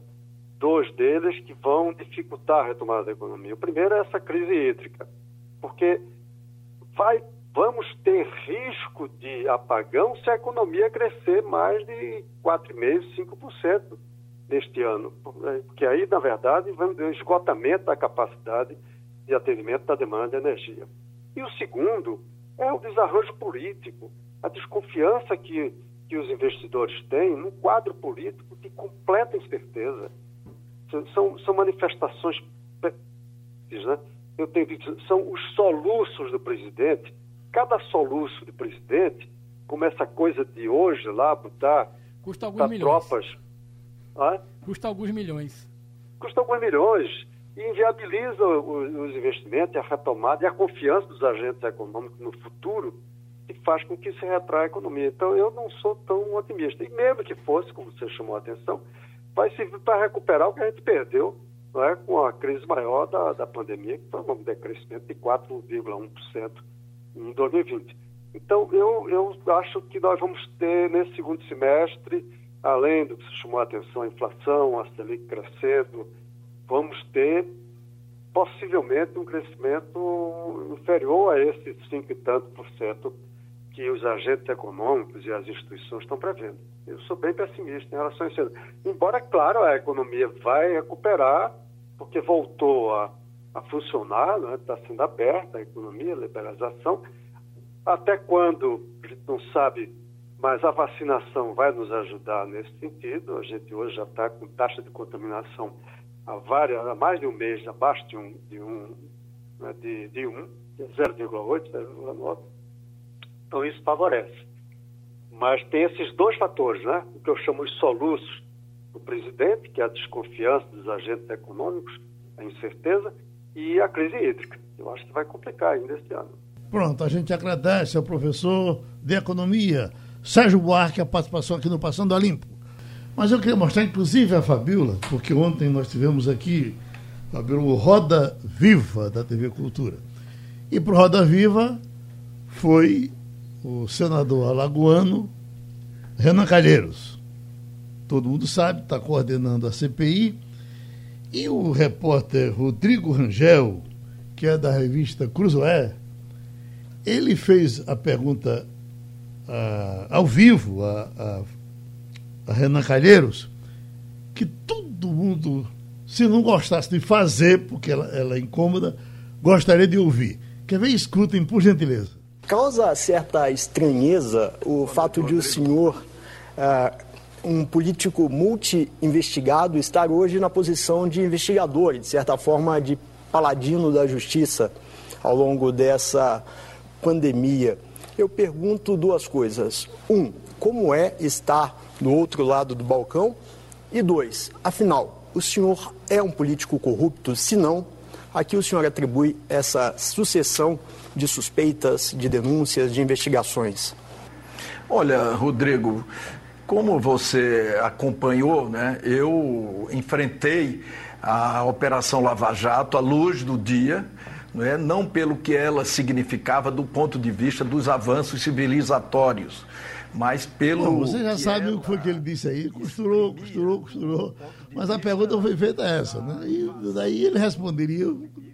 dois deles que vão dificultar a retomada da economia. O primeiro é essa crise hídrica, porque vai, vamos ter risco de apagão se a economia crescer mais de 4,5%, 5% neste ano. Porque aí, na verdade, vamos ter um esgotamento da capacidade de atendimento da demanda de energia. E o segundo é o desarranjo político, a desconfiança que, que os investidores têm num quadro político de completa incerteza. São, são manifestações né, eu tenho dito, são os soluços do presidente. Cada soluço do presidente, como essa coisa de hoje lá, botar, Custa alguns milhões. tropas. Ah? Custa alguns milhões. Custa alguns milhões inviabiliza os, os investimentos, a retomada e a confiança dos agentes econômicos no futuro e faz com que se retraia a economia. Então, eu não sou tão otimista. E mesmo que fosse, como você chamou a atenção, vai servir para recuperar o que a gente perdeu não é, com a crise maior da, da pandemia, que foi um decrescimento de 4,1% em 2020. Então, eu, eu acho que nós vamos ter, nesse segundo semestre, além do que se chamou a atenção, a inflação, a Selic crescendo, vamos ter possivelmente um crescimento inferior a esses 5 e tanto por cento que os agentes econômicos e as instituições estão prevendo. Eu sou bem pessimista em relação a isso. Embora, claro, a economia vai recuperar, porque voltou a, a funcionar, está né? Tá sendo aberta a economia, a liberalização. Até quando, a gente não sabe, mas a vacinação vai nos ajudar nesse sentido. A gente hoje já está com taxa de contaminação há, várias, há mais de um mês abaixo de um, de um, né, de, de um 0,8, 0,9. Então isso favorece. Mas tem esses dois fatores, né? O que eu chamo de soluços do presidente, que é a desconfiança dos agentes econômicos, a incerteza, e a crise hídrica. Eu acho que vai complicar ainda este ano. Pronto, a gente agradece ao professor de Economia, Sérgio Buarque, a participação aqui no Passando a Limpo. Mas eu queria mostrar, inclusive, a Fabiola, porque ontem nós tivemos aqui, Fabiola, o Roda Viva da TV Cultura. E para o Roda Viva foi o senador alagoano Renan Calheiros. Todo mundo sabe, está coordenando a CPI. E o repórter Rodrigo Rangel, que é da revista Cruzoé, ele fez a pergunta uh, ao vivo a, Renan Calheiros, que todo mundo, se não gostasse de fazer, porque ela, ela é incômoda, gostaria de ouvir. Quer ver? Escutem, por gentileza. Causa certa estranheza o fato de o senhor, uh, um político multi-investigado, estar hoje na posição de investigador, de certa forma de paladino da justiça ao longo dessa pandemia. Eu pergunto duas coisas. Um, como é estar do outro lado do balcão? E dois, afinal, o senhor é um político corrupto? Se não, a que o senhor atribui essa sucessão de suspeitas, de denúncias, de investigações? Olha, Rodrigo, como você acompanhou, né, eu enfrentei a Operação Lava Jato à luz do dia, não, é? não pelo que ela significava do ponto de vista dos avanços civilizatórios, mas pelo. Bom, você já sabe ela... o que foi que ele disse aí, costurou, costurou, costurou. Mas a pergunta foi feita essa, né? E daí ele responderia,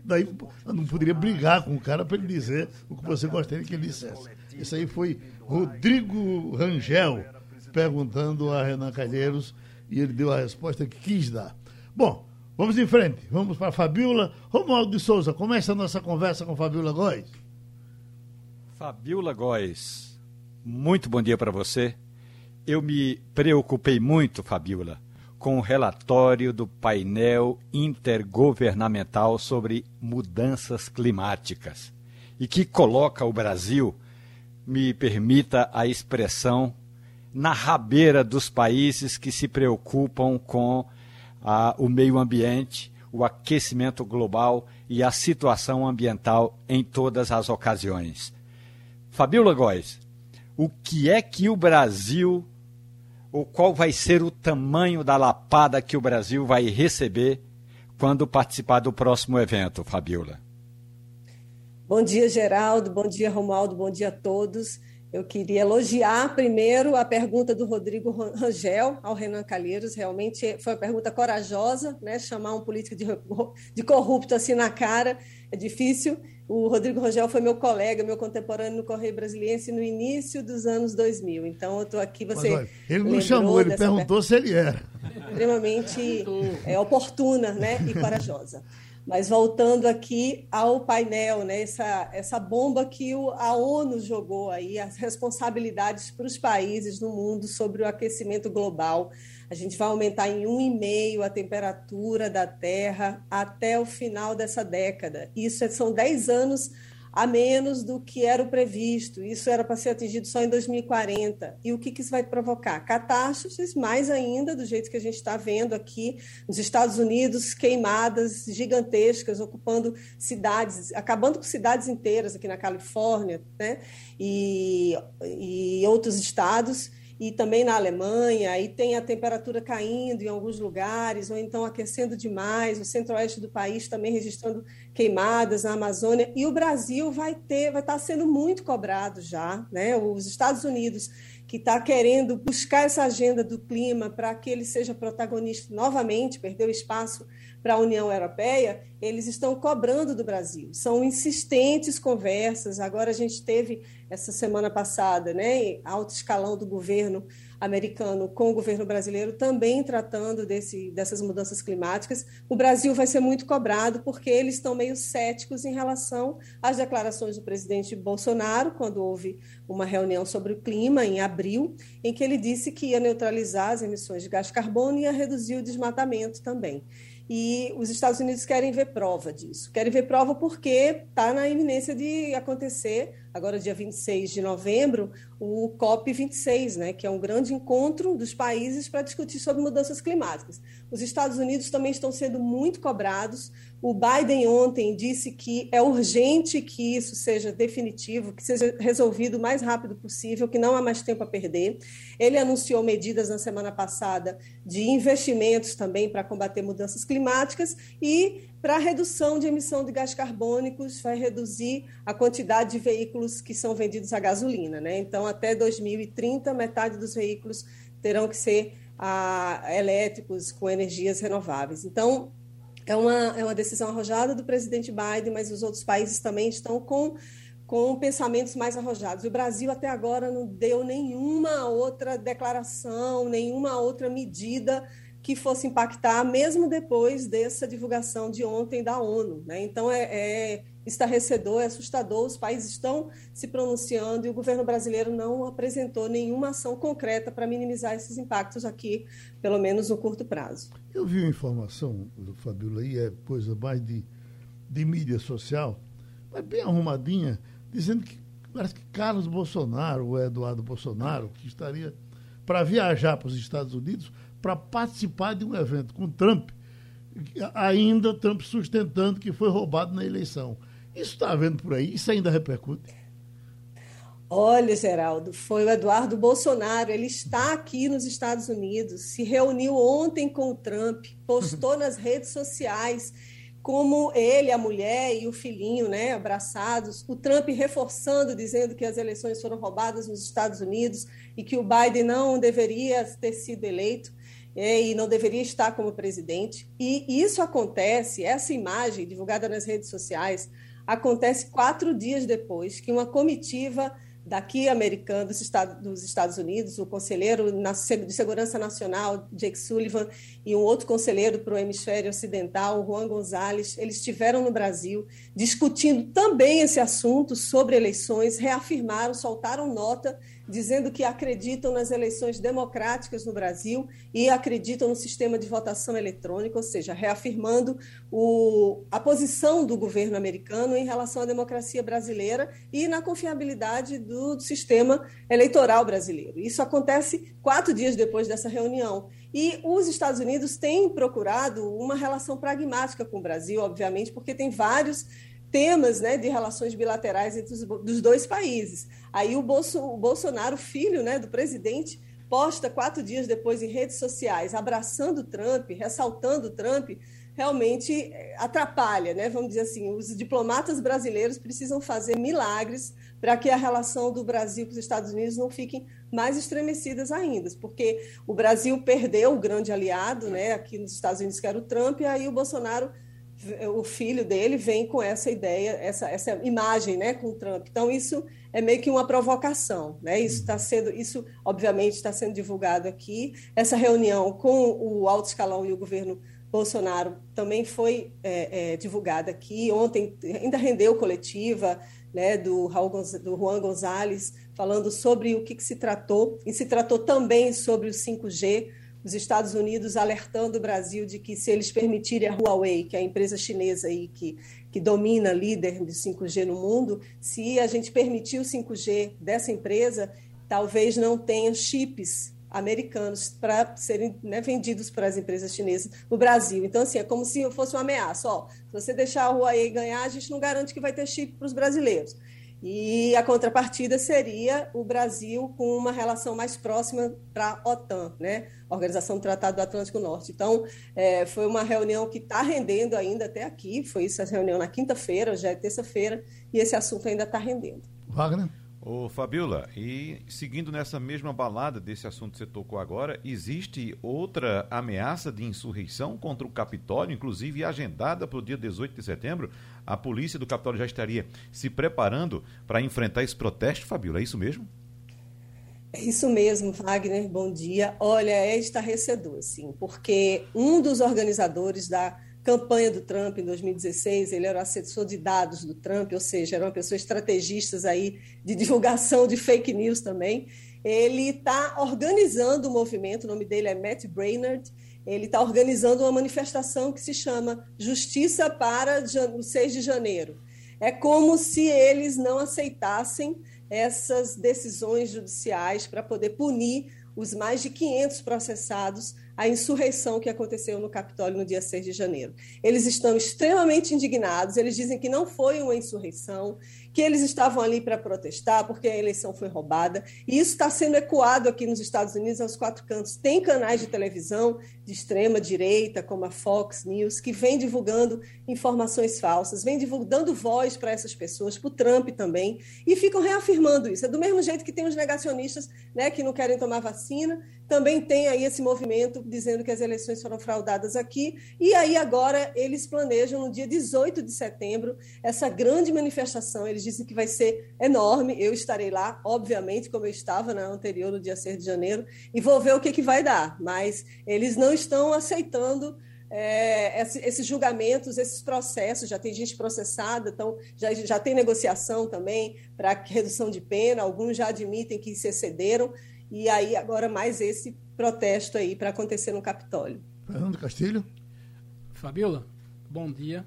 daí não poderia brigar com o cara para ele dizer o que você gostaria que ele dissesse. Isso aí foi Rodrigo Rangel perguntando a Renan Calheiros e ele deu a resposta que quis dar. Bom, vamos em frente, vamos para a Fabiola. Romualdo de Souza, começa a nossa conversa com Fabiola Góes. Fabiola Góes muito bom dia para você. Eu me preocupei muito, Fabiola, com o relatório do painel intergovernamental sobre mudanças climáticas e que coloca o Brasil, me permita a expressão, na rabeira dos países que se preocupam com o meio ambiente, o aquecimento global e a situação ambiental em todas as ocasiões. Fabiola Góes, o que é que o Brasil, ou qual vai ser o tamanho da lapada que o Brasil vai receber quando participar do próximo evento, Fabiola? Bom dia, Geraldo. Bom dia, Romualdo. Bom dia a todos. Eu queria elogiar primeiro a pergunta do Rodrigo Rangel ao Renan Calheiros. Realmente foi uma pergunta corajosa, né? Chamar um político de, de corrupto assim na cara é difícil. O Rodrigo Rangel foi meu colega, meu contemporâneo no Correio Brasiliense no início dos anos 2000. Então, eu estou aqui, você. Mas, olha, ele não chamou, ele perguntou se ele era. Extremamente é, oportuna né, e corajosa. Mas voltando aqui ao painel, né, essa, essa bomba que o, a ONU jogou aí, as responsabilidades para os países no mundo sobre o aquecimento global. A gente vai aumentar em 1,5 a temperatura da Terra até o final dessa década. Isso é, são 10 anos a menos do que era o previsto. Isso era para ser atingido só em 2040. E o que, que isso vai provocar? Catástrofes, mais ainda, do jeito que a gente está vendo aqui nos Estados Unidos, queimadas gigantescas, ocupando cidades, acabando com cidades inteiras aqui na Califórnia né? e, e outros estados e também na Alemanha, e tem a temperatura caindo em alguns lugares, ou então aquecendo demais, o centro-oeste do país também registrando queimadas na Amazônia, e o Brasil vai ter, vai estar sendo muito cobrado já, né? Os Estados Unidos que está querendo buscar essa agenda do clima para que ele seja protagonista novamente, perdeu espaço para a União Europeia, eles estão cobrando do Brasil. São insistentes conversas. Agora a gente teve essa semana passada, né, alto escalão do governo americano com o governo brasileiro também tratando desse, dessas mudanças climáticas. O Brasil vai ser muito cobrado porque eles estão meio céticos em relação às declarações do presidente Bolsonaro, quando houve uma reunião sobre o clima em abril, em que ele disse que ia neutralizar as emissões de gás carbono e ia reduzir o desmatamento também e os Estados Unidos querem ver prova disso. Querem ver prova porque está na iminência de acontecer, agora dia 26 de novembro, o COP26, né, que é um grande encontro dos países para discutir sobre mudanças climáticas. Os Estados Unidos também estão sendo muito cobrados. O Biden ontem disse que é urgente que isso seja definitivo, que seja resolvido o mais rápido possível, que não há mais tempo a perder. Ele anunciou medidas na semana passada de investimentos também para combater mudanças climáticas e para redução de emissão de gás carbônicos, vai reduzir a quantidade de veículos que são vendidos a gasolina. Né? Então, até 2030, metade dos veículos terão que ser a, elétricos com energias renováveis. Então, é uma, é uma decisão arrojada do presidente Biden, mas os outros países também estão com, com pensamentos mais arrojados. O Brasil, até agora, não deu nenhuma outra declaração, nenhuma outra medida que fosse impactar, mesmo depois dessa divulgação de ontem da ONU. Né? Então, é, é estarrecedor, é assustador. Os países estão se pronunciando e o governo brasileiro não apresentou nenhuma ação concreta para minimizar esses impactos aqui, pelo menos no curto prazo. Eu vi uma informação, Fabiola, aí é coisa mais de, de mídia social, mas bem arrumadinha, dizendo que parece que Carlos Bolsonaro, o Eduardo Bolsonaro, que estaria para viajar para os Estados Unidos para participar de um evento com Trump, ainda Trump sustentando que foi roubado na eleição. Isso está havendo por aí? Isso ainda repercute? Olha, Geraldo, foi o Eduardo Bolsonaro. Ele está aqui nos Estados Unidos, se reuniu ontem com o Trump, postou nas redes sociais como ele, a mulher e o filhinho, né, abraçados. O Trump reforçando, dizendo que as eleições foram roubadas nos Estados Unidos e que o Biden não deveria ter sido eleito e não deveria estar como presidente. E isso acontece, essa imagem divulgada nas redes sociais acontece quatro dias depois que uma comitiva daqui americano dos Estados, dos Estados Unidos, o conselheiro de segurança nacional Jake Sullivan e um outro conselheiro para o hemisfério ocidental, Juan Gonzalez, eles estiveram no Brasil discutindo também esse assunto sobre eleições, reafirmaram, soltaram nota dizendo que acreditam nas eleições democráticas no Brasil e acreditam no sistema de votação eletrônica, ou seja, reafirmando o, a posição do governo americano em relação à democracia brasileira e na confiabilidade do, do sistema eleitoral brasileiro. Isso acontece quatro dias depois dessa reunião. E os Estados Unidos têm procurado uma relação pragmática com o Brasil, obviamente, porque tem vários temas né, de relações bilaterais entre os dos dois países. Aí o, Bolso, o Bolsonaro, filho né, do presidente, posta quatro dias depois em redes sociais, abraçando Trump, ressaltando Trump, realmente eh, atrapalha, né? Vamos dizer assim, os diplomatas brasileiros precisam fazer milagres para que a relação do Brasil com os Estados Unidos não fiquem mais estremecidas ainda, porque o Brasil perdeu o grande aliado, né? Aqui nos Estados Unidos que era o Trump, e aí o Bolsonaro o filho dele vem com essa ideia, essa, essa imagem, né, com o Trump. Então isso é meio que uma provocação, né? Isso está sendo, isso obviamente está sendo divulgado aqui. Essa reunião com o alto escalão e o governo Bolsonaro também foi é, é, divulgada aqui. Ontem ainda rendeu coletiva, né, do, Raul do Juan Gonzalez falando sobre o que, que se tratou e se tratou também sobre o 5G os Estados Unidos alertando o Brasil de que se eles permitirem a Huawei, que é a empresa chinesa aí que, que domina, líder de 5G no mundo, se a gente permitir o 5G dessa empresa, talvez não tenha chips americanos para serem né, vendidos para as empresas chinesas no Brasil. Então, assim, é como se fosse uma ameaça. Ó, se você deixar a Huawei ganhar, a gente não garante que vai ter chip para os brasileiros. E a contrapartida seria o Brasil com uma relação mais próxima para a OTAN, né? Organização do Tratado do Atlântico Norte. Então, é, foi uma reunião que está rendendo ainda até aqui. Foi essa reunião na quinta-feira, já é terça-feira, e esse assunto ainda está rendendo. Wagner? Ô, Fabiola, e seguindo nessa mesma balada desse assunto que você tocou agora, existe outra ameaça de insurreição contra o Capitólio, inclusive agendada para o dia 18 de setembro? A polícia do Capitólio já estaria se preparando para enfrentar esse protesto, Fabiola, é isso mesmo? É isso mesmo, Wagner, bom dia. Olha, é estarrecedor, sim, porque um dos organizadores da campanha do Trump em 2016, ele era assessor de dados do Trump, ou seja, era uma pessoa estrategista aí de divulgação de fake news também. Ele está organizando o um movimento, o nome dele é Matt Brainerd, ele está organizando uma manifestação que se chama Justiça para o 6 de janeiro. É como se eles não aceitassem essas decisões judiciais para poder punir os mais de 500 processados a insurreição que aconteceu no Capitólio no dia 6 de janeiro. Eles estão extremamente indignados, eles dizem que não foi uma insurreição, que eles estavam ali para protestar porque a eleição foi roubada, e isso está sendo ecoado aqui nos Estados Unidos aos quatro cantos. Tem canais de televisão de extrema direita, como a Fox News, que vem divulgando informações falsas, vem divulgando voz para essas pessoas, para o Trump também, e ficam reafirmando isso. É do mesmo jeito que tem os negacionistas né, que não querem tomar vacina, também tem aí esse movimento dizendo que as eleições foram fraudadas aqui, e aí agora eles planejam no dia 18 de setembro essa grande manifestação. Eles disse que vai ser enorme. Eu estarei lá, obviamente, como eu estava na anterior, no dia 6 de janeiro, e vou ver o que, que vai dar. Mas eles não estão aceitando é, esses julgamentos, esses processos. Já tem gente processada, então já, já tem negociação também para redução de pena. Alguns já admitem que se excederam. E aí, agora, mais esse protesto aí para acontecer no Capitólio. Fernando Castilho. Fabiola, bom dia.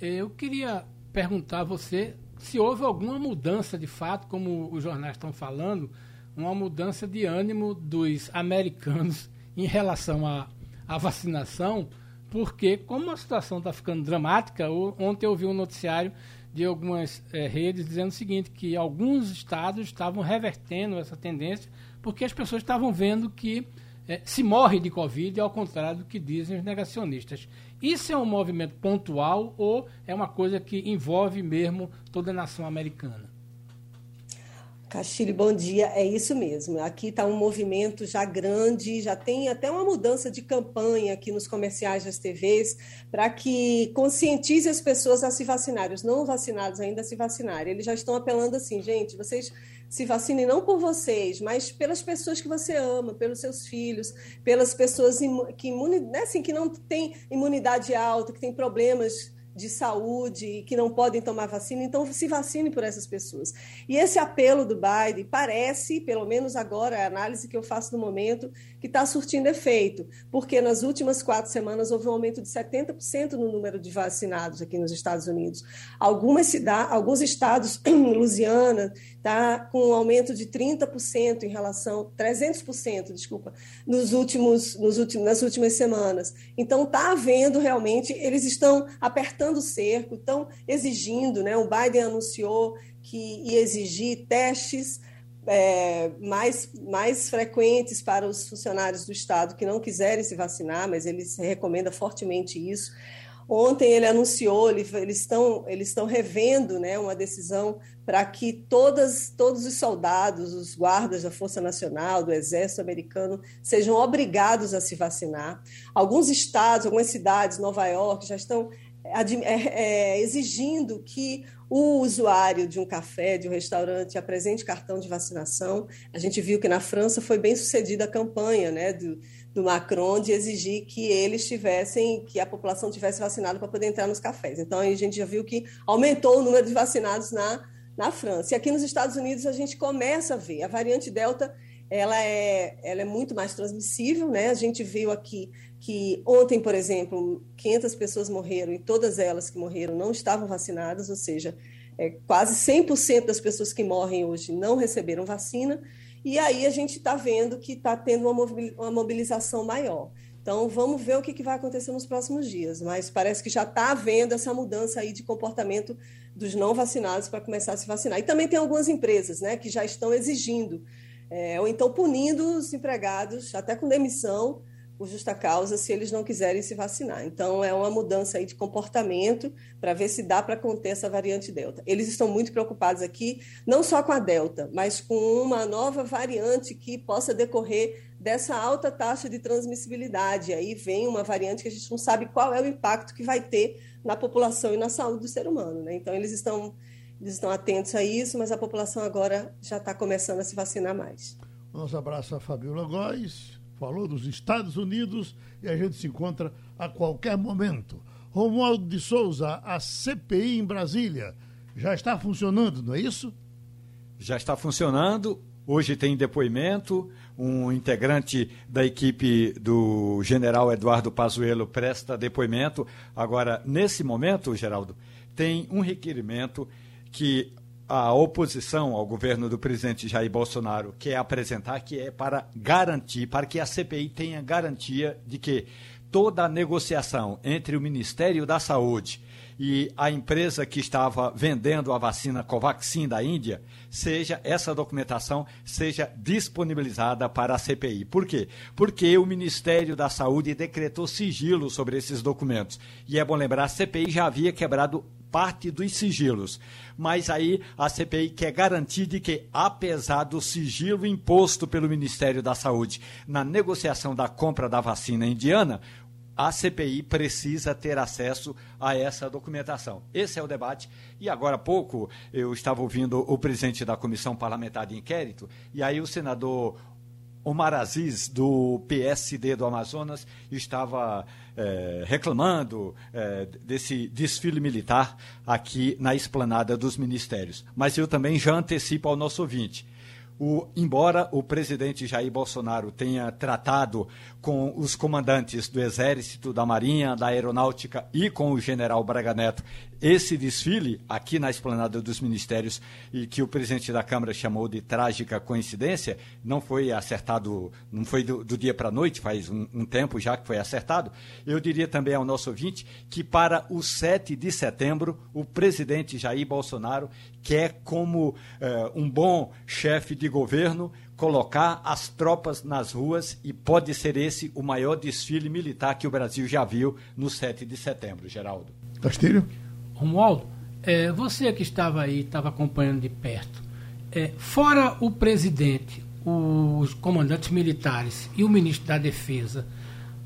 Eu queria perguntar a você se houve alguma mudança de fato, como os jornais estão falando, uma mudança de ânimo dos americanos em relação à, à vacinação, porque como a situação está ficando dramática, ontem eu vi um noticiário de algumas é, redes dizendo o seguinte, que alguns estados estavam revertendo essa tendência, porque as pessoas estavam vendo que é, se morre de Covid, ao contrário do que dizem os negacionistas. Isso é um movimento pontual ou é uma coisa que envolve mesmo toda a nação americana? Castilho, bom dia. É isso mesmo. Aqui está um movimento já grande, já tem até uma mudança de campanha aqui nos comerciais das TVs para que conscientize as pessoas a se vacinarem, os não vacinados ainda a se vacinarem. Eles já estão apelando assim, gente, vocês se vacinem não por vocês, mas pelas pessoas que você ama, pelos seus filhos, pelas pessoas que, né, assim, que não têm imunidade alta, que têm problemas de saúde que não podem tomar vacina, então se vacine por essas pessoas. E esse apelo do Biden parece, pelo menos agora, a análise que eu faço no momento, que está surtindo efeito, porque nas últimas quatro semanas houve um aumento de 70% no número de vacinados aqui nos Estados Unidos. Algumas cidades, alguns estados, Louisiana, está com um aumento de 30% em relação, 300%, desculpa, nos últimos, nos últimos, nas últimas semanas. Então está havendo realmente, eles estão apertando o cerco, estão exigindo, né? O Biden anunciou que ia exigir testes é, mais, mais frequentes para os funcionários do Estado que não quiserem se vacinar, mas ele recomenda fortemente isso. Ontem ele anunciou, ele, eles estão eles estão revendo né, uma decisão para que todas, todos os soldados, os guardas da Força Nacional, do Exército Americano, sejam obrigados a se vacinar. Alguns estados, algumas cidades, Nova York, já estão é, é, exigindo que o usuário de um café, de um restaurante, apresente cartão de vacinação. A gente viu que na França foi bem sucedida a campanha né, do, do Macron de exigir que eles tivessem, que a população tivesse vacinado para poder entrar nos cafés. Então, a gente já viu que aumentou o número de vacinados na, na França. E aqui nos Estados Unidos a gente começa a ver. A variante Delta ela é, ela é muito mais transmissível, né? A gente viu aqui que ontem, por exemplo, 500 pessoas morreram e todas elas que morreram não estavam vacinadas, ou seja, é, quase 100% das pessoas que morrem hoje não receberam vacina. E aí a gente está vendo que está tendo uma mobilização maior. Então, vamos ver o que, vai acontecer nos próximos dias. Mas parece que já está havendo essa mudança aí de comportamento dos não vacinados para começar a se vacinar. E também tem algumas empresas né, que já estão exigindo, é, ou então punindo os empregados, até com demissão, por justa causa se eles não quiserem se vacinar. Então, é uma mudança aí de comportamento para ver se dá para conter essa variante Delta. Eles estão muito preocupados aqui, não só com a Delta, mas com uma nova variante que possa decorrer dessa alta taxa de transmissibilidade. Aí vem uma variante que a gente não sabe qual é o impacto que vai ter na população e na saúde do ser humano. Né? Então, eles estão, eles estão atentos a isso, mas a população agora já está começando a se vacinar mais. Nosso abraço a Fabiola Góes falou dos Estados Unidos e a gente se encontra a qualquer momento. Romualdo de Souza, a CPI em Brasília, já está funcionando, não é isso? Já está funcionando. Hoje tem depoimento. Um integrante da equipe do general Eduardo Pazuello presta depoimento. Agora, nesse momento, Geraldo, tem um requerimento que a oposição ao governo do presidente Jair Bolsonaro quer apresentar, que é para garantir, para que a CPI tenha garantia de que toda a negociação entre o Ministério da Saúde e a empresa que estava vendendo a vacina Covaxin da Índia, seja essa documentação seja disponibilizada para a CPI. Por quê? Porque o Ministério da Saúde decretou sigilo sobre esses documentos. E é bom lembrar, a CPI já havia quebrado parte dos sigilos. Mas aí a CPI quer garantir de que, apesar do sigilo imposto pelo Ministério da Saúde na negociação da compra da vacina indiana, a CPI precisa ter acesso a essa documentação. Esse é o debate. E agora há pouco eu estava ouvindo o presidente da Comissão Parlamentar de Inquérito, e aí o senador Omar Aziz, do PSD do Amazonas, estava é, reclamando é, desse desfile militar aqui na esplanada dos ministérios. Mas eu também já antecipo ao nosso ouvinte. O, embora o presidente Jair Bolsonaro tenha tratado com os comandantes do Exército, da Marinha, da Aeronáutica e com o general Braga Neto esse desfile aqui na esplanada dos ministérios e que o presidente da Câmara chamou de trágica coincidência, não foi acertado, não foi do, do dia para a noite, faz um, um, tempo já que foi acertado. Eu diria também ao nosso ouvinte que para o 7 de setembro, o presidente Jair Bolsonaro quer, como eh, um bom chefe de governo, colocar as tropas nas ruas e pode ser esse o maior desfile militar que o Brasil já viu no 7 de setembro, Geraldo. Castilho? Romualdo, é, você que estava aí, estava acompanhando de perto, é, fora o presidente, os comandantes militares e o ministro da Defesa,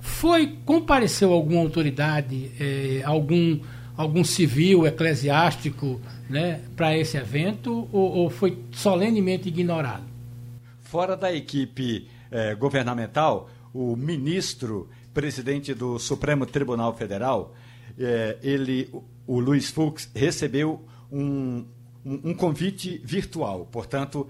foi compareceu alguma autoridade, é, algum algum civil, eclesiástico, né, para esse evento ou, ou, foi solenemente ignorado? Fora da equipe é, governamental, o ministro, presidente do Supremo Tribunal Federal, é, ele o Luiz Fux recebeu um, um, um convite virtual. Portanto,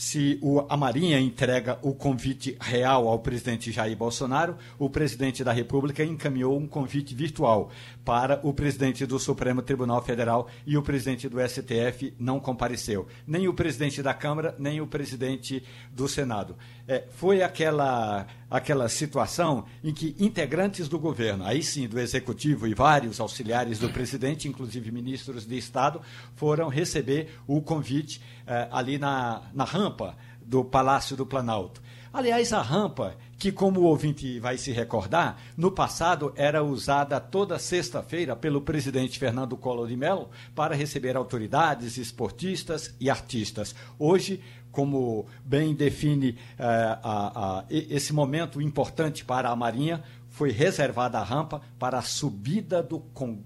se o, a Marinha entrega o convite real ao presidente Jair Bolsonaro, o presidente da República encaminhou um convite virtual para o presidente do Supremo Tribunal Federal e o presidente do STF não compareceu. Nem o presidente da Câmara, nem o presidente do Senado. É, foi aquela, aquela situação em que integrantes do governo, aí sim do Executivo e vários auxiliares do presidente, inclusive ministros de Estado, foram receber o convite é, ali na, na rampa do Palácio do Planalto. Aliás, a rampa, que como o ouvinte vai se recordar, no passado era usada toda sexta-feira pelo presidente Fernando Collor de Mello para receber autoridades, esportistas e artistas. Hoje, como bem define uh, a, a, esse momento importante para a Marinha, foi reservada a rampa para a subida do,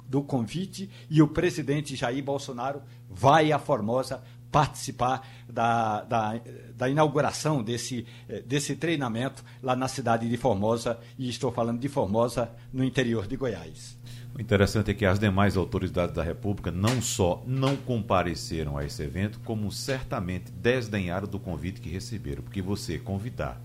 do convite e o presidente Jair Bolsonaro vai a Formosa participar da, da, da, inauguração desse, eh, desse treinamento lá na cidade de Formosa, e estou falando de Formosa, no interior de Goiás. O interessante é que as demais autoridades da República não só não compareceram a esse evento, como certamente desdenharam do convite que receberam, porque você convidar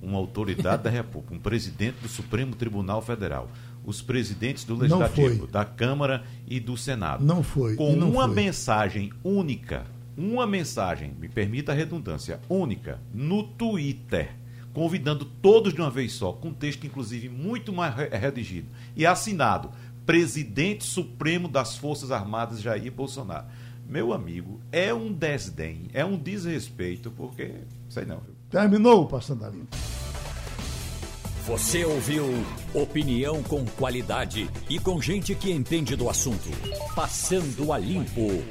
uma autoridade da República, um presidente do Supremo Tribunal Federal, os presidentes do Legislativo, da Câmara e do Senado, não foi, com não uma foi. mensagem única uma mensagem, me permita a redundância, única, no Twitter, convidando todos de uma vez só, com texto inclusive muito mais redigido, e assinado Presidente Supremo das Forças Armadas Jair Bolsonaro. Meu amigo, é um desdém, é um desrespeito, porque. Sei não, viu? Terminou, passando a limpo. Você ouviu opinião com qualidade e com gente que entende do assunto. Passando a limpo.